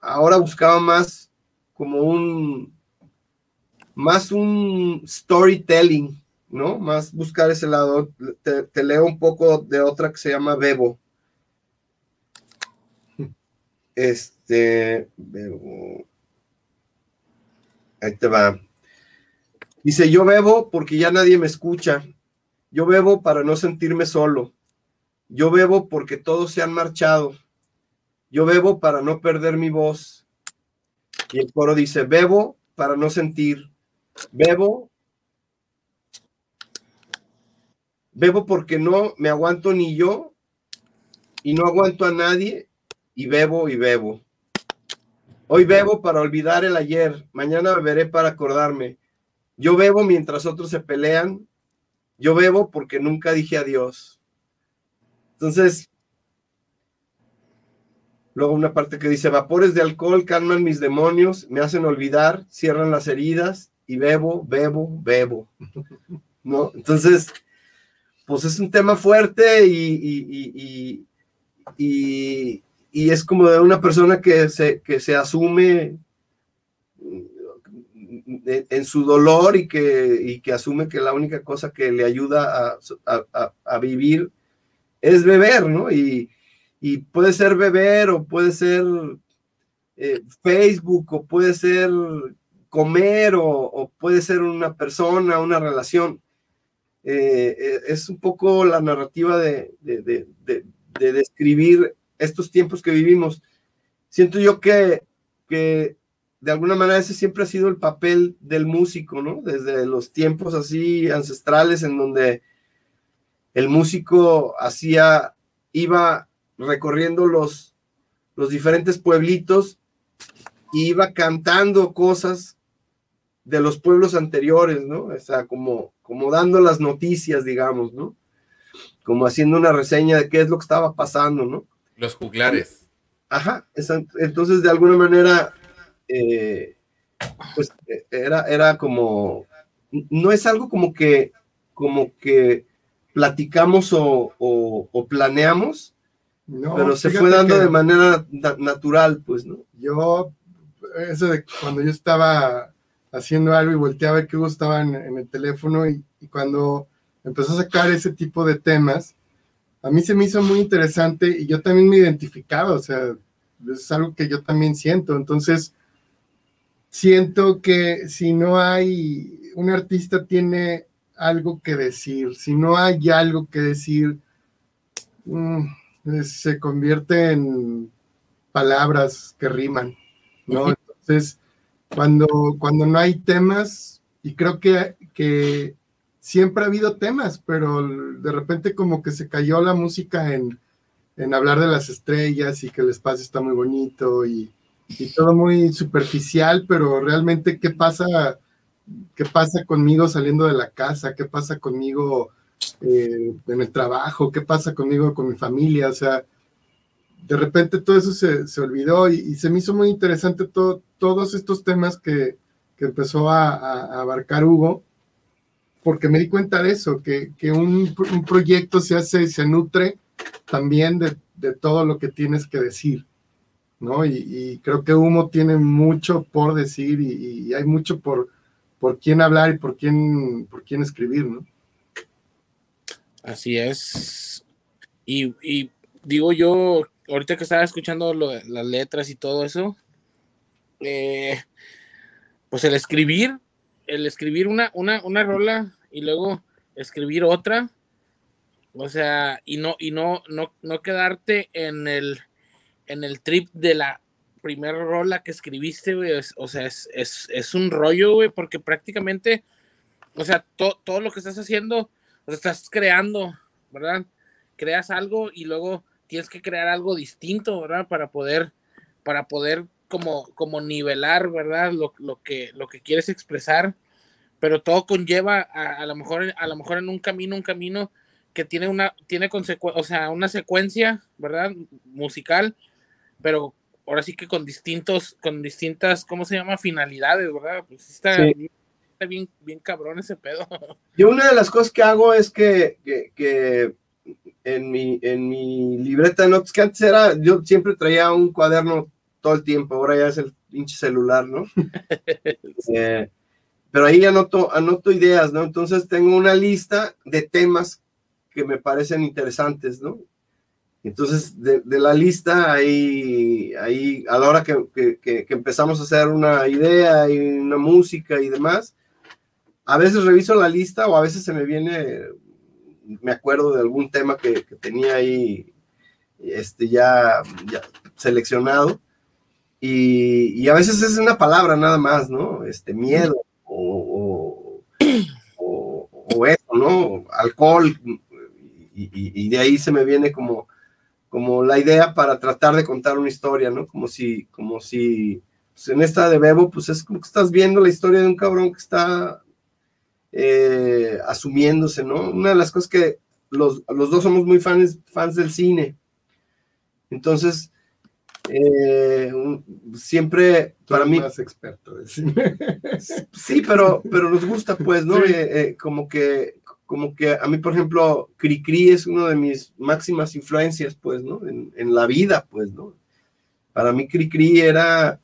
Ahora buscaba más como un, más un storytelling, ¿no? Más buscar ese lado. Te, leo un poco de otra que se llama Bebo. Este, Bebo. Ahí te va. Dice, yo bebo porque ya nadie me escucha. Yo bebo para no sentirme solo. Yo bebo porque todos se han marchado. Yo bebo para no perder mi voz. Y el coro dice, bebo para no sentir. Bebo. Bebo porque no me aguanto ni yo y no aguanto a nadie y bebo y bebo. Hoy bebo para olvidar el ayer, mañana beberé para acordarme. Yo bebo mientras otros se pelean. Yo bebo porque nunca dije adiós. Entonces, luego una parte que dice, vapores de alcohol calman mis demonios, me hacen olvidar, cierran las heridas y bebo, bebo, bebo. ¿No? Entonces, pues es un tema fuerte y, y, es como de una persona que se, que se asume en su dolor y que, que asume que la única cosa que le ayuda a, a vivir es beber, ¿no? Y, puede ser beber o puede ser eh, Facebook o puede ser comer o, puede ser una persona, una relación. eh, eh, es un poco la narrativa de, de, de, describir estos tiempos que vivimos. Siento yo que, que de alguna manera ese siempre ha sido el papel del músico, ¿no? Desde los tiempos así ancestrales en donde el músico hacía, iba recorriendo los, los diferentes pueblitos y iba cantando cosas de los pueblos anteriores, ¿no? O sea, como, como dando las noticias, digamos, ¿no? Como haciendo una reseña de qué es lo que estaba pasando, ¿no? Los juglares. Ajá, entonces de alguna manera, eh, pues era, era como, no es algo como que, como que platicamos o, planeamos, pero se fue dando de manera natural, pues, ¿no? Yo, eso de cuando yo estaba haciendo algo y volteaba que Hugo estaba en, el teléfono y, cuando empezó a sacar ese tipo de temas, a mí se me hizo muy interesante y yo también me identificaba, o sea, es algo que yo también siento. Entonces, siento que si no hay, un artista tiene algo que decir, si no hay algo que decir, mm, se convierte en palabras que riman, ¿no? Entonces, cuando, cuando no hay temas, y creo que, que siempre ha habido temas, pero de repente como que se cayó la música en, en hablar de las estrellas y que el espacio está muy bonito y, y, todo muy superficial, pero realmente qué pasa, qué pasa conmigo saliendo de la casa, qué pasa conmigo eh, en el trabajo, qué pasa conmigo con mi familia, o sea, de repente todo eso se, se olvidó y, se me hizo muy interesante todos estos temas que, que empezó a, abarcar Hugo, porque me di cuenta de eso, que, que un, un, proyecto se hace, se nutre también de, de, todo lo que tienes que decir, ¿no? Y, creo que Humo tiene mucho por decir y, y, hay mucho por, por quién hablar y por quién, por quién escribir, ¿no? Así es. Y, y digo yo, ahorita que estaba escuchando las letras y todo eso, eh, pues el escribir, el escribir una, una, una rola y luego escribir otra, o sea, y no, y no, no, no quedarte en el, en el trip de la primera rola que escribiste, güey, o sea, es, es, es, un rollo, güey, porque prácticamente, o sea, todo lo que estás haciendo, o estás creando, ¿verdad? Creas algo y luego tienes que crear algo distinto, ¿verdad? Para poder, para poder como, como nivelar, ¿verdad? Lo, lo, que, lo que quieres expresar, pero todo conlleva a, lo mejor, a lo mejor en un camino, un camino que tiene una, tiene o sea, una secuencia, ¿verdad? Musical, pero ahora sí que con distintos, con distintas, ¿cómo se llama? Finalidades, ¿verdad? Pues está, bien, bien cabrón ese pedo. Yo una de las cosas que hago es que, que en mi, en mi libreta de notas, que antes era, yo siempre traía un cuaderno todo el tiempo, ahora ya es el pinche celular, ¿no? Eh, pero ahí anoto, anoto ideas, ¿no? Entonces tengo una lista de temas que me parecen interesantes, ¿no? Entonces, de, la lista, ahí, ahí, a la hora que, que, que, empezamos a hacer una idea y una música y demás, a veces reviso la lista o a veces se me viene me acuerdo de algún tema que, tenía ahí este, ya, seleccionado. Y, a veces es una palabra nada más, ¿no? Este, miedo o, o, eso, ¿no? Alcohol. Y, de ahí se me viene como, como la idea para tratar de contar una historia, ¿no? Como si, como si, pues, en esta de Bebo, pues es como que estás viendo la historia de un cabrón que está eh, asumiéndose, ¿no? Una de las cosas que los, dos somos muy fans, fans del cine. Entonces, eh, siempre para mí... Más experto Sí, pero, pero nos gusta, pues, ¿no? Eh, como que como que a mí, por ejemplo, Cricri es una de mis máximas influencias, pues, ¿no? En, en la vida, pues, ¿no? Para mí Cricri era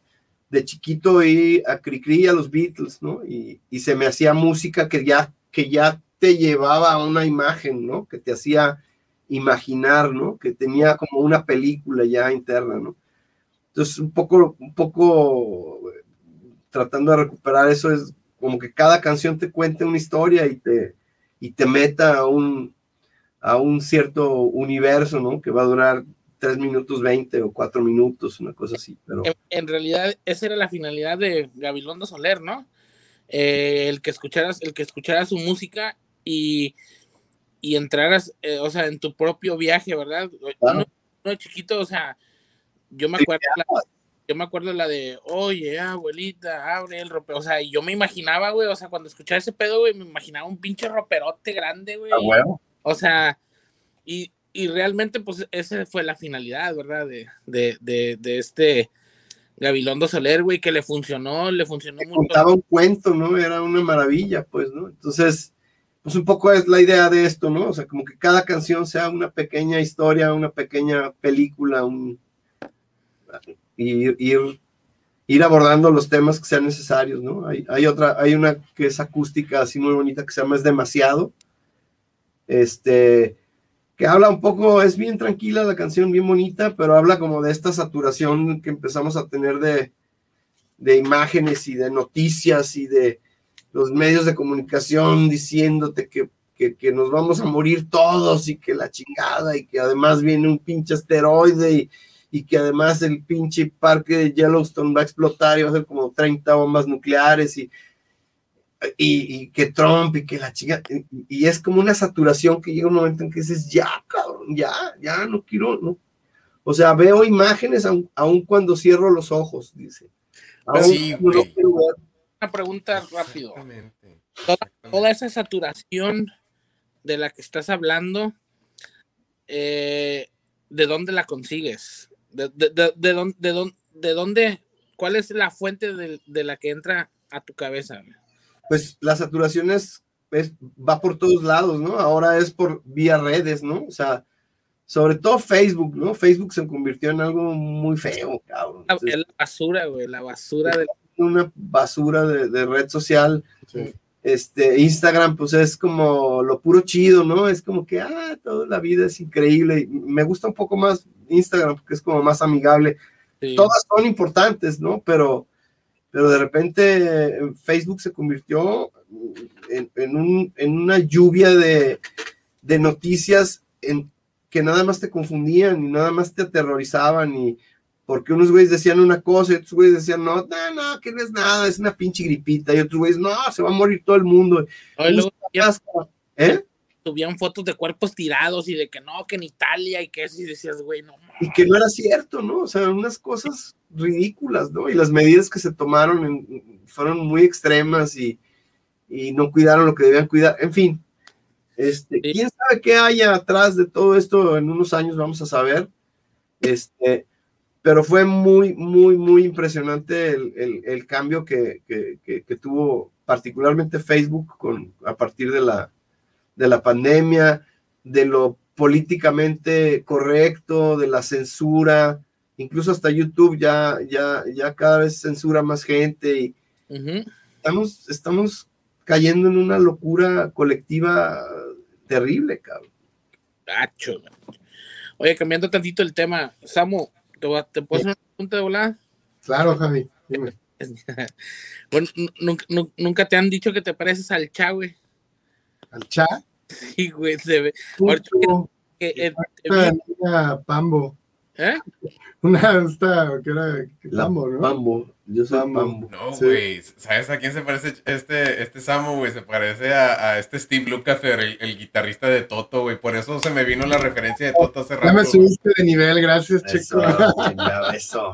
de chiquito y a Cricri a los Beatles, ¿no? Y, se me hacía música que ya, que ya te llevaba a una imagen, ¿no? Que te hacía imaginar, ¿no? Que tenía como una película ya interna, ¿no? Entonces, un poco, un poco tratando de recuperar eso es como que cada canción te cuente una historia y te, y te meta a un, a un cierto universo, ¿no? Que va a durar 3 minutos 20 o 4 minutos, una cosa así. Pero... En, realidad, esa era la finalidad de Gabilondo Soler, ¿no? Eh, el que escucharas, el que escuchara su música y, y entraras, eh, o sea, en tu propio viaje, ¿verdad? Claro. No, chiquito, o sea, yo me acuerdo, la, yo me acuerdo la de, oye, abuelita, abre el ropero, o sea, yo me imaginaba, güey, o sea, cuando escuchaba ese pedo, güey, me imaginaba un pinche roperote grande, güey. O sea, y, y, realmente, pues, esa fue la finalidad, ¿verdad? De, de, de, de este Gabilondo Soler, güey, que le funcionó, le funcionó mucho. Contaba un cuento, ¿no? Era una maravilla, pues, ¿no? Entonces, pues un poco es la idea de esto, ¿no? O sea, como que cada canción sea una pequeña historia, una pequeña película, un... Ir, ir, ir abordando los temas que sean necesarios, ¿no? Hay, hay, otra, hay una que es acústica así muy bonita que se llama Es Demasiado, este, que habla un poco, es bien tranquila la canción, bien bonita, pero habla como de esta saturación que empezamos a tener de, de imágenes y de noticias y de los medios de comunicación diciéndote que, que, nos vamos a morir todos y que la chingada y que además viene un pinche asteroide y, y que además el pinche parque de Yellowstone va a explotar y va a ser como 30 bombas nucleares y y, que Trump y que la chica, y, es como una saturación que llega un momento en que dices, ya, cabrón, ya, ya, no quiero, no. O sea, veo imágenes aun, cuando cierro los ojos, dice. Sí, Una pregunta rápido. Toda, esa saturación de la que estás hablando, eh, ¿de dónde la consigues? ¿De, de, de, de, de dónde, cuál es la fuente de, la que entra a tu cabeza? pues la saturación es, va por todos lados, ¿no? Ahora es por vía redes, ¿no? O sea, sobre todo Facebook, ¿no? Facebook se convirtió en algo muy feo, cabrón. es la basura, güey, la basura de... Una basura de, red social. Este, Instagram, pues es como lo puro chido, ¿no? Es como que, ah, toda la vida es increíble. Me gusta un poco más Instagram porque es como más amigable. Todas son importantes, ¿no? Pero pero de repente Facebook se convirtió en, un, en una lluvia de, de, noticias en, que nada más te confundían y nada más te aterrorizaban y porque unos güeyes decían una cosa y otros güeyes decían, no, no, no, que no es nada, es una pinche gripita y otros güeyes, no, se va a morir todo el mundo. ¿Eh? Subían fotos de cuerpos tirados y de que no, que en Italia y que eso, y decías, güey, no. Y que no era cierto, ¿no? O sea, unas cosas ridículas, ¿no? Y las medidas que se tomaron fueron muy extremas y, no cuidaron lo que debían cuidar. En fin, este, quién sabe qué haya atrás de todo esto en unos años, vamos a saber. Este, pero fue muy, muy, muy impresionante el, cambio que, tuvo particularmente Facebook con, a partir de la, de la pandemia, de lo políticamente correcto, de la censura, incluso hasta YouTube ya, ya, ya cada vez censura más gente y estamos, estamos cayendo en una locura colectiva terrible, cabrón. Oye, cambiando tantito el tema, Samu, ¿te, puedo hacer una pregunta de volada? Claro, Javi, dime. bueno, ¿nunca, te han dicho que te pareces al Cha, güey. ¿Al Cha? Sí, güey, se ve. Pambo. ¿Eh? Una esta que era Pambo, ¿no? Pambo, yo soy Pambo. No, güey, ¿sabes a quién se parece este, este Samo, güey? Se parece a, este Steve Lukather, el, guitarrista de Toto, güey. Por eso se me vino la referencia de Toto hace rato. Ya me subiste de nivel, gracias, chico. eso.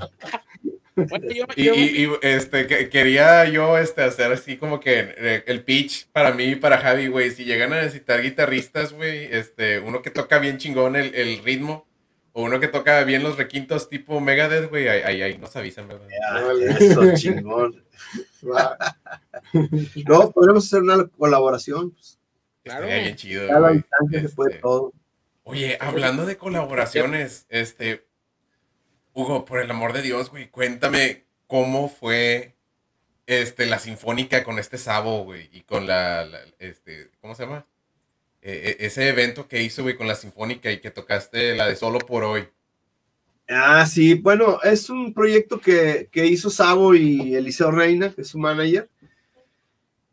y, este quería yo este hacer así como que eh, el pitch para mí y para Javi, güey. Si llegan a necesitar guitarristas, güey, este, uno que toca bien chingón el, el ritmo o uno que toca bien los requintos tipo Megadeth, güey, ahí, ahí, nos avisan, ¿verdad? eso, chingón. no, podemos hacer una colaboración. Pues. Claro. bien chido. Este, todo. Oye, hablando de colaboraciones, este, Hugo, por el amor de Dios, güey, cuéntame cómo fue este, la sinfónica con este Sabo, güey, y con la, la, este, ¿cómo se llama? Eh, eh, ese evento que hizo, con la Sinfónica y que tocaste la de Solo por Hoy. Ah, sí, bueno, es un proyecto que, hizo Sabo y Eliseo Reina, que es su manager.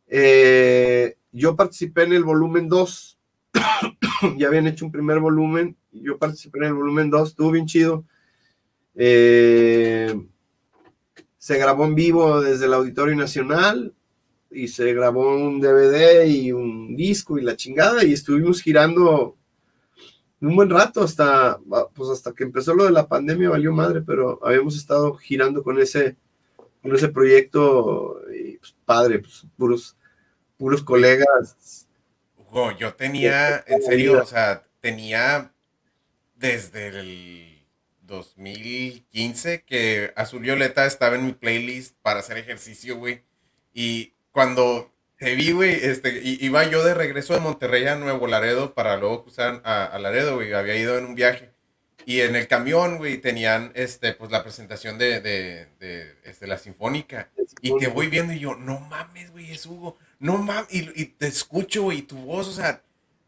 Eh, yo participé en el volumen 2. ya habían hecho un primer volumen. Yo participé en el volumen 2. Estuvo bien chido. Eh, se grabó en vivo desde el Auditorio Nacional y se grabó un DVD y un disco y la chingada y estuvimos girando un buen rato hasta pues hasta que empezó lo de la pandemia valió madre pero habíamos estado girando con ese con ese proyecto y pues, padre pues, puros puros colegas. Yo tenía en serio o sea tenía desde el 2015 que Azul Violeta estaba en mi playlist para hacer ejercicio güey y cuando te vi, güey, este, iba yo de regreso de Monterrey a Nuevo Laredo para luego cruzar a, Laredo, güey, había ido en un viaje. Y en el camión, güey, tenían, este, pues la presentación de, de, de este, la Sinfónica. Y te voy viendo y yo, no mames, güey, es Hugo. No mames, y, y te escucho, güey, tu voz, o sea,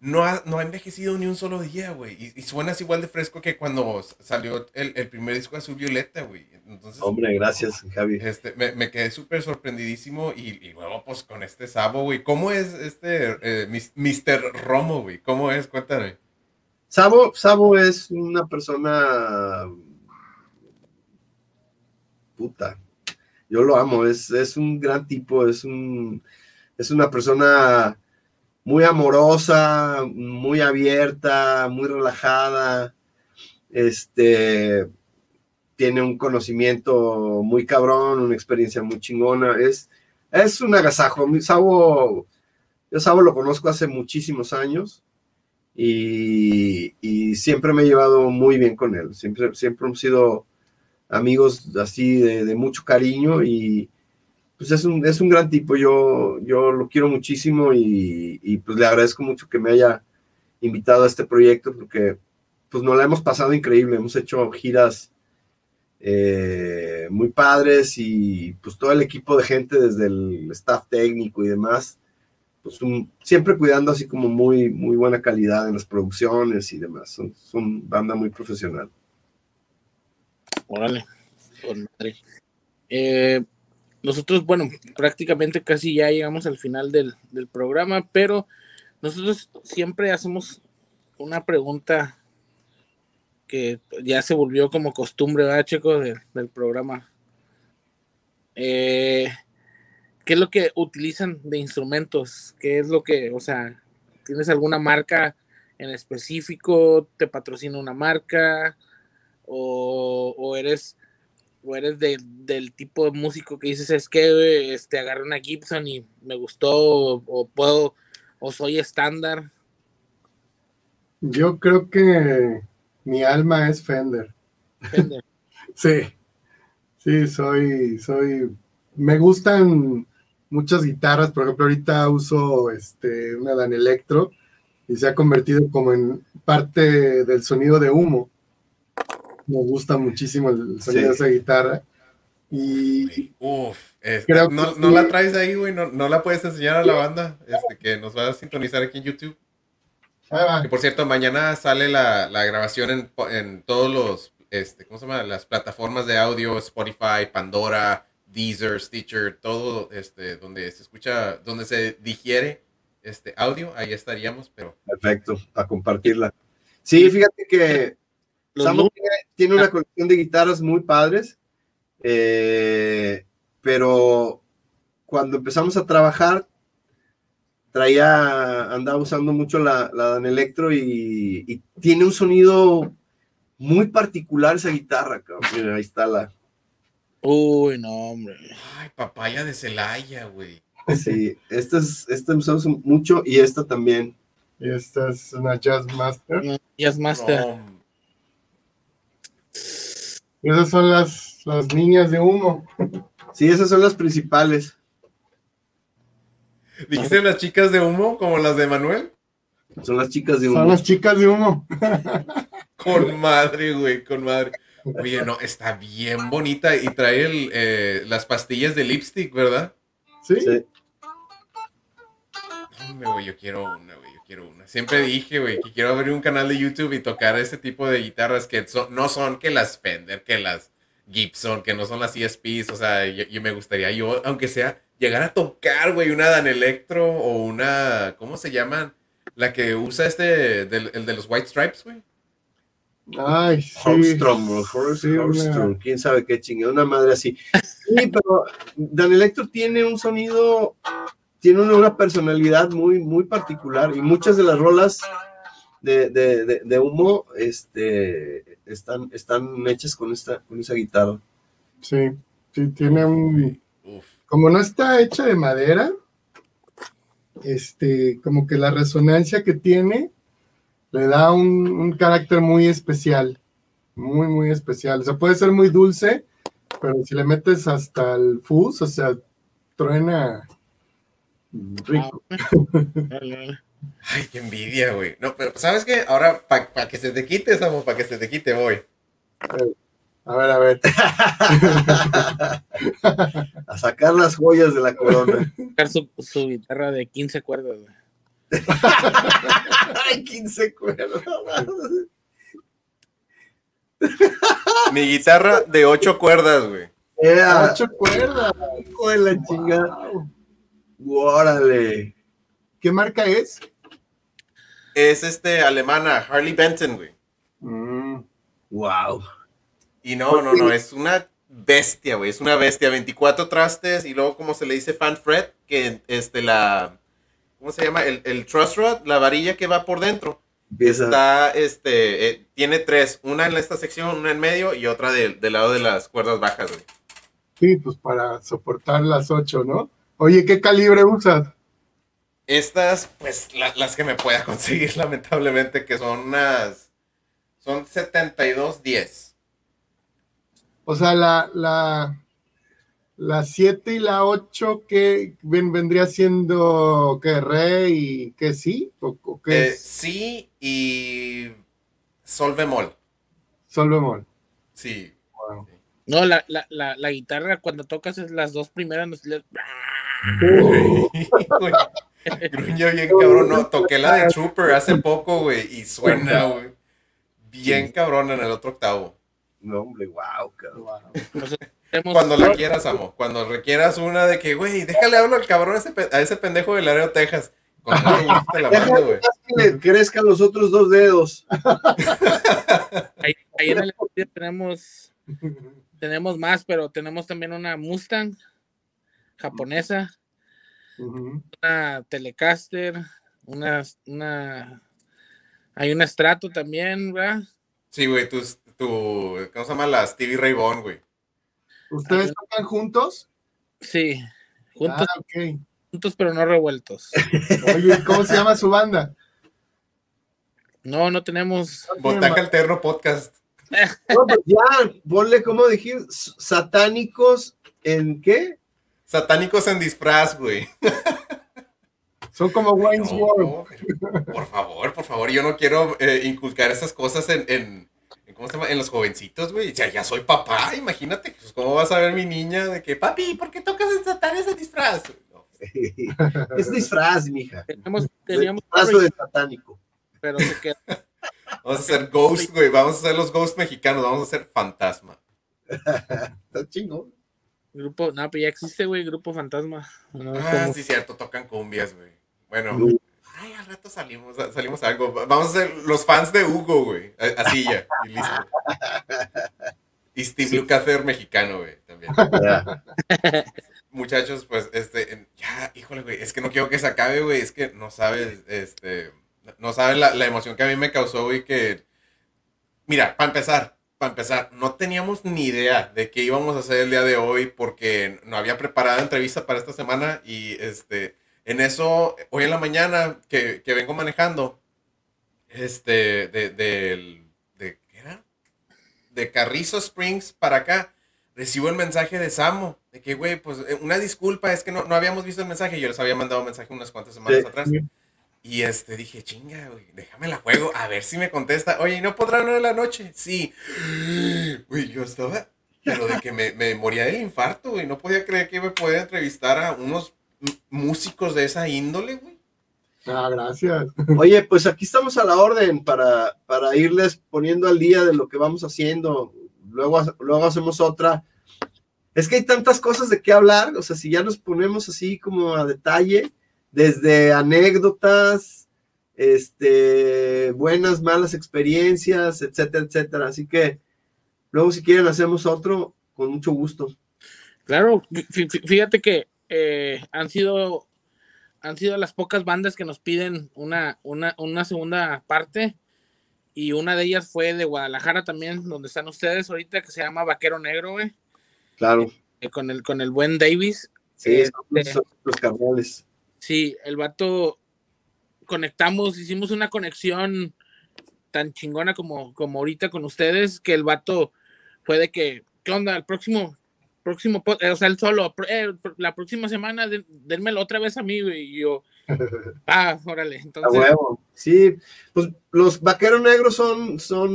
no ha, no ha envejecido ni un solo día, güey. Y, y, suenas igual de fresco que cuando salió el, el primer disco de Azul Violeta, güey. Entonces, Hombre, gracias, Javi. Este, me, me quedé súper sorprendidísimo y, y, luego, pues, con este Sabo, güey. ¿Cómo es este eh, Mr. Romo, güey? ¿Cómo es? Cuéntame. Sabo, Sabo es una persona... Puta. Yo lo amo, es, es un gran tipo, es un... Es una persona muy amorosa, muy abierta, muy relajada, este, tiene un conocimiento muy cabrón, una experiencia muy chingona, es, es un agasajo. Sabo, yo Sabo lo conozco hace muchísimos años y, y, siempre me he llevado muy bien con él, siempre, siempre hemos sido amigos así de, de mucho cariño y, pues es un, es un gran tipo, yo, yo lo quiero muchísimo y, pues le agradezco mucho que me haya invitado a este proyecto porque pues nos la hemos pasado increíble, hemos hecho giras eh, muy padres y pues todo el equipo de gente desde el staff técnico y demás, pues siempre cuidando así como muy, muy buena calidad en las producciones y demás, son, son banda muy profesional. Órale, madre. Eh, nosotros, bueno, prácticamente casi ya llegamos al final del, programa, pero nosotros siempre hacemos una pregunta que ya se volvió como costumbre, ¿verdad, Checo? del programa. Eh, ¿Qué es lo que utilizan de instrumentos? ¿Qué es lo que, o sea, tienes alguna marca en específico? ¿Te patrocina una marca? ¿O, o eres o eres del tipo de músico que dices, es que este, agarré una Gibson y me gustó, o, puedo, o soy estándar? Yo creo que mi alma es Fender. Fender. sí, sí, soy, soy, me gustan muchas guitarras, por ejemplo, ahorita uso este, una Dan Electro y se ha convertido como en parte del sonido de humo me gusta muchísimo el sonido de esa guitarra. Y Uf, este, no, no la traes ahí, güey, no, no, la puedes enseñar a la banda este, que nos va a sintonizar aquí en YouTube. Y por cierto, mañana sale la, la grabación en, en, todos los, este, ¿cómo se llama? Las plataformas de audio, Spotify, Pandora, Deezer, Stitcher, todo, este, donde se escucha, donde se digiere este audio, ahí estaríamos, pero. Perfecto, a compartirla. Sí, fíjate que tiene, una colección de guitarras muy padres, eh, pero cuando empezamos a trabajar, traía, andaba usando mucho la, la Dan Electro y, tiene un sonido muy particular esa guitarra, cabrón. ahí está la. Uy, no, hombre. Ay, papaya de Celaya, güey. Sí, esta es, esta usamos mucho y esta también. esta es una Jazz Master. Jazz Master. Esas son las, las niñas de humo. Sí, esas son las principales. ¿Dijiste las chicas de humo como las de Manuel? Son las chicas de humo. Son las chicas de humo. con madre, güey, con madre. Oye, no, está bien bonita y trae el, eh, las pastillas de lipstick, ¿verdad? Sí. sí. güey, yo quiero una, quiero una. Siempre dije, güey, que quiero abrir un canal de YouTube y tocar este tipo de guitarras que no son que las Fender, que las Gibson, que no son las ESPs, o sea, yo, me gustaría yo, aunque sea llegar a tocar, güey, una Dan Electro o una, ¿cómo se llaman? La que usa este, del, el de los White Stripes, güey. Ay, sí. Holstrom, Sí, quién sabe qué chingue, una madre así. Sí, pero Dan Electro tiene un sonido, tiene una, una personalidad muy, muy particular y muchas de las rolas de, de, de, de humo este, están, están hechas con, esta, con esa guitarra. Sí, sí, tiene un. Uf. Como no está hecha de madera, este, como que la resonancia que tiene le da un, un carácter muy especial. Muy, muy especial. O sea, puede ser muy dulce, pero si le metes hasta el fuzz, o sea, truena rico. Ay, qué envidia, güey. No, pero ¿sabes qué? Ahora, para que se te quite, Samu, para que se te quite, voy. A ver, a ver. A sacar las joyas de la corona. Tocar Su, su guitarra de 15 cuerdas, güey. Ay, 15 cuerdas. Mi guitarra de ocho cuerdas, güey. Era Ocho cuerdas. hijo de la chingada. Órale. ¿Qué marca es? Es este alemana, Harley Benton, güey. Mm, Wow. Y no, no, no, es una bestia, güey. Es una bestia. 24 trastes y luego, como se le dice, fan fret, que este, la. ¿Cómo se llama? El, el truss rod, la varilla que va por dentro. Empieza. Está, este, eh, tiene tres. Una en esta sección, una en medio y otra del, del lado de las cuerdas bajas, güey. sí, pues para soportar las ocho, ¿no? Oye, ¿qué calibre usas? Estas, pues, la- las que me pueda conseguir, lamentablemente, que son unas. Son 72-10. O sea, la, la, la 7 y la 8, ¿qué ven- vendría siendo qué re y qué sí? ¿O, o qué Eh, es? sí y. Sol bemol. Sol bemol. Sí. Wow. No, la, la, la, la guitarra cuando tocas es las dos primeras. no se le- Güey, Gruñe bien cabrón. No, toqué la de Trooper hace poco, güey, y suena, güey. Bien cabrón en el otro octavo. No, hombre, wow, cabrón. Wow. Cuando la quieras, amo. Cuando requieras una de que, güey, déjale hablar al cabrón a ese, a ese pendejo de Laredo, Texas. Cuando no, te la mando, güey. Que le crezcan los otros dos dedos. Ahí, ahí en el tenemos, tenemos más, pero tenemos también una Mustang japonesa, una Telecaster, una, una hay una Strato también, ¿verdad? Sí, güey, tu, tu, ¿cómo se llama? La Stevie Ray Vaughan, güey. ¿Ustedes tocan juntos? Sí, juntos, Ah, ok. juntos pero no revueltos. Oye, ¿cómo se llama su banda? No, no tenemos. Botaca Alterno Podcast. No, pues ya, ponle, como dijiste, S- satánicos en qué? Satánicos en disfraz, güey. Son como Wayne's No, World. pero, por favor, por favor, yo no quiero eh, inculcar esas cosas en, en, en- ¿cómo se llama? En los jovencitos, güey. O sea, ya soy papá, imagínate. Pues, ¿Cómo vas a ver mi niña de que, papi, ¿por qué tocas en Satánicos en disfraz? No, es disfraz, mija. Teníamos, teníamos Disfrazo de satánico. pero se quedó. Vamos a hacer Ghost, güey. Vamos a hacer los Ghost mexicanos. Vamos a hacer Fantasma. Está chingón. Grupo, no, pero ya existe, güey, Grupo Fantasma. No, Ah, como- sí, cierto. Tocan cumbias, güey. Bueno. No. Ay, al rato salimos, salimos a algo. Vamos a ser los fans de Hugo, güey. Así ya. Y listo. Y Steve Lukather mexicano, güey. También. Muchachos, pues, este, ya, híjole, güey, es que no quiero que se acabe, güey, es que no sabes, este, no sabes la, la emoción que a mí me causó, güey, que, mira, para empezar, para empezar, no teníamos ni idea de qué íbamos a hacer el día de hoy porque no había preparado entrevista para esta semana y, este, en eso, hoy en la mañana que, que vengo manejando, este, de, del- de, ¿qué era? De Carrizo Springs para acá, recibo el mensaje de Samo, de que, güey, pues eh, una disculpa, es que no, no habíamos visto el mensaje, yo les había mandado un mensaje unas cuantas semanas Sí. atrás. Y este, dije, chinga, güey, déjame la juego, a ver si me contesta. Oye, ¿y ¿no podrá no de la noche? Sí. Güey, yo estaba, pero de que me, me moría del infarto, güey, no podía creer que me podía entrevistar a unos músicos de esa índole, güey. Ah, gracias. Oye, pues aquí estamos a la orden para, para irles poniendo al día de lo que vamos haciendo. Luego, luego hacemos otra es que hay tantas cosas de qué hablar, o sea, si ya nos ponemos así como a detalle, desde anécdotas, este, buenas, malas experiencias, etcétera, etcétera. Así que luego si quieren hacemos otro, con mucho gusto. Claro, fíjate que eh, han sido han sido las pocas bandas que nos piden una, una, una segunda parte y una de ellas fue de Guadalajara también, donde están ustedes ahorita, que se llama Vaquero Negro, güey. Claro. Eh, con, el, con el buen Davis. Sí, este, los carnales. Sí, el vato conectamos, hicimos una conexión tan chingona como, como ahorita con ustedes, que el vato fue de que, ¿qué onda? El próximo, próximo, eh, o sea, el solo, eh, la próxima semana, denmelo otra vez a mí, y yo, ah, órale, entonces. huevo. Sí, pues los Vaqueros Negros son, son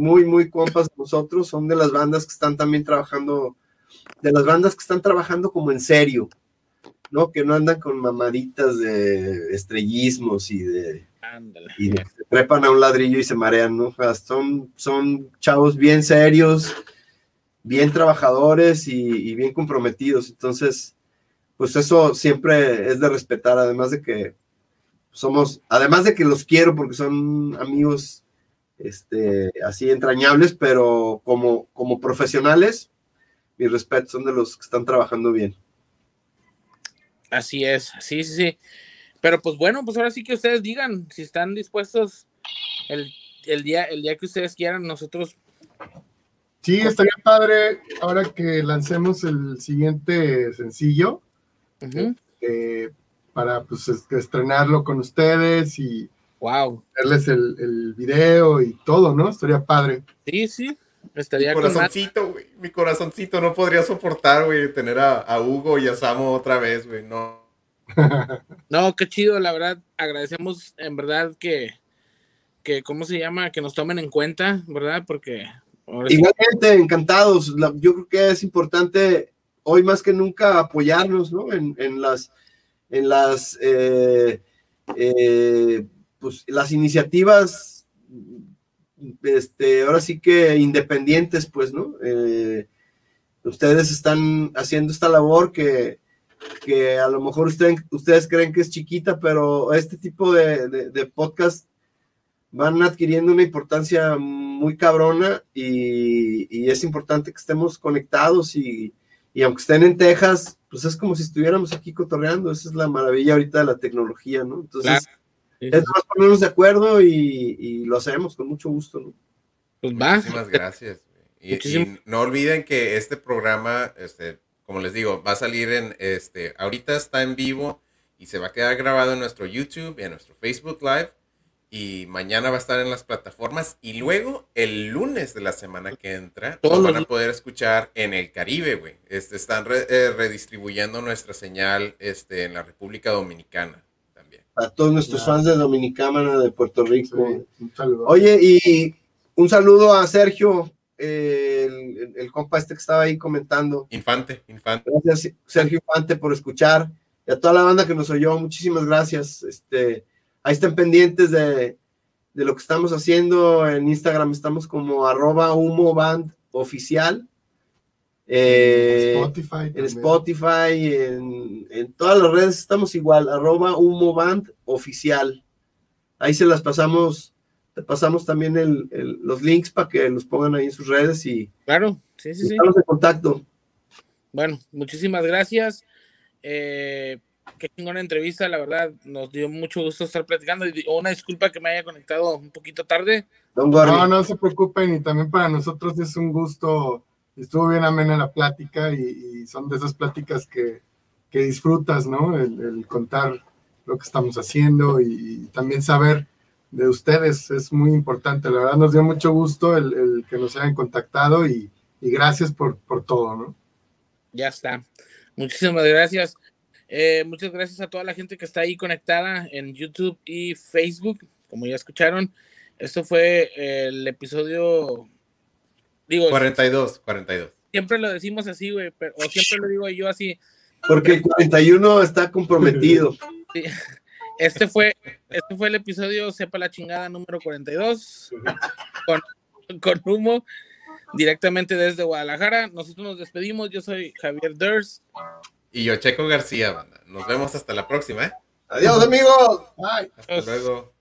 muy, muy compas de nosotros, son de las bandas que están también trabajando, de las bandas que están trabajando como en serio, ¿no? Que no andan con mamaditas de estrellismos y de... Y se trepan a un ladrillo y se marean, ¿no? son, son chavos bien serios, bien trabajadores y, bien comprometidos. Entonces, pues eso siempre es de respetar, además de que somos, además de que los quiero porque son amigos este, así entrañables, pero como, como profesionales, mi respeto son de los que están trabajando bien. Así es, sí, sí, sí. Pero pues bueno, pues ahora sí que ustedes digan si están dispuestos el, el día, el día que ustedes quieran, nosotros Sí, estaría padre ahora que lancemos el siguiente sencillo eh, para pues estrenarlo con ustedes y wow. verles el, el, video y todo, ¿no? Estaría padre. Sí, sí. Estaría mi corazoncito, güey. Mi corazoncito no podría soportar, güey, tener a, Hugo y a Samo otra vez, güey. No. no, qué chido, la verdad. Agradecemos en verdad que, que, ¿cómo se llama? Que nos tomen en cuenta, ¿verdad? Porque Igualmente, encantados. yo creo que es importante hoy más que nunca apoyarnos, ¿no? En, las, en las, eh, eh, pues, las iniciativas, este, ahora sí que independientes, pues, ¿no? Eh, ustedes están haciendo esta labor que, que a lo mejor ustedes, creen que es chiquita, pero este tipo de, de podcast van adquiriendo una importancia muy cabrona y, es importante que estemos conectados y, aunque estén en Texas, pues es como si estuviéramos aquí cotorreando, esa es la maravilla ahorita de la tecnología, ¿no? Entonces, es más ponernos de acuerdo y, lo hacemos con mucho gusto, ¿no? Pues va. Muchísimas gracias. Y, no olviden que este programa, este, como les digo, va a salir en, este, ahorita está en vivo y se va a quedar grabado en nuestro YouTube y en nuestro Facebook Live y mañana va a estar en las plataformas y luego el lunes de la semana que entra lo van a poder escuchar en el Caribe, güey. Este, están eh, redistribuyendo nuestra señal este, en la República Dominicana. A todos nuestros fans de Dominicana, de Puerto Rico. Oye, y un saludo a Sergio, el, el, compa este que estaba ahí comentando. Infante, Infante. Gracias, Sergio Infante, por escuchar. Y a toda la banda que nos oyó, muchísimas gracias. Este ahí estén pendientes de, lo que estamos haciendo. En Instagram estamos como arroba humo band oficial. En Spotify. En Spotify, en, todas las redes estamos igual, arroba humo band oficial. Ahí se las pasamos, te pasamos también los links para que los pongan ahí en sus redes y claro, sí, sí, estamos en contacto. Bueno, muchísimas gracias. Eh, qué chingona entrevista, la verdad, nos dio mucho gusto estar platicando. Una disculpa que me haya conectado un poquito tarde. No, no se preocupen, y también para nosotros es un gusto. Estuvo bien amena la plática y, son de esas pláticas que, que disfrutas, ¿no? El, contar lo que estamos haciendo y, también saber de ustedes es muy importante. La verdad nos dio mucho gusto el, que nos hayan contactado y, y gracias por, por todo, ¿no? Ya está. Muchísimas gracias. Eh, muchas gracias a toda la gente que está ahí conectada en YouTube y Facebook. Como ya escucharon, esto fue el episodio. Digo, 42, 42. Siempre lo decimos así, güey, o siempre lo digo yo así. Porque el 41 está comprometido. Este fue, este fue el episodio Sepa la chingada número 42 con, con humo. directamente desde Guadalajara. Nosotros nos despedimos. Yo soy Javier Durs. Y yo, Checo García, banda. Nos vemos hasta la próxima, ¿eh? Adiós, amigos. Bye. Hasta luego.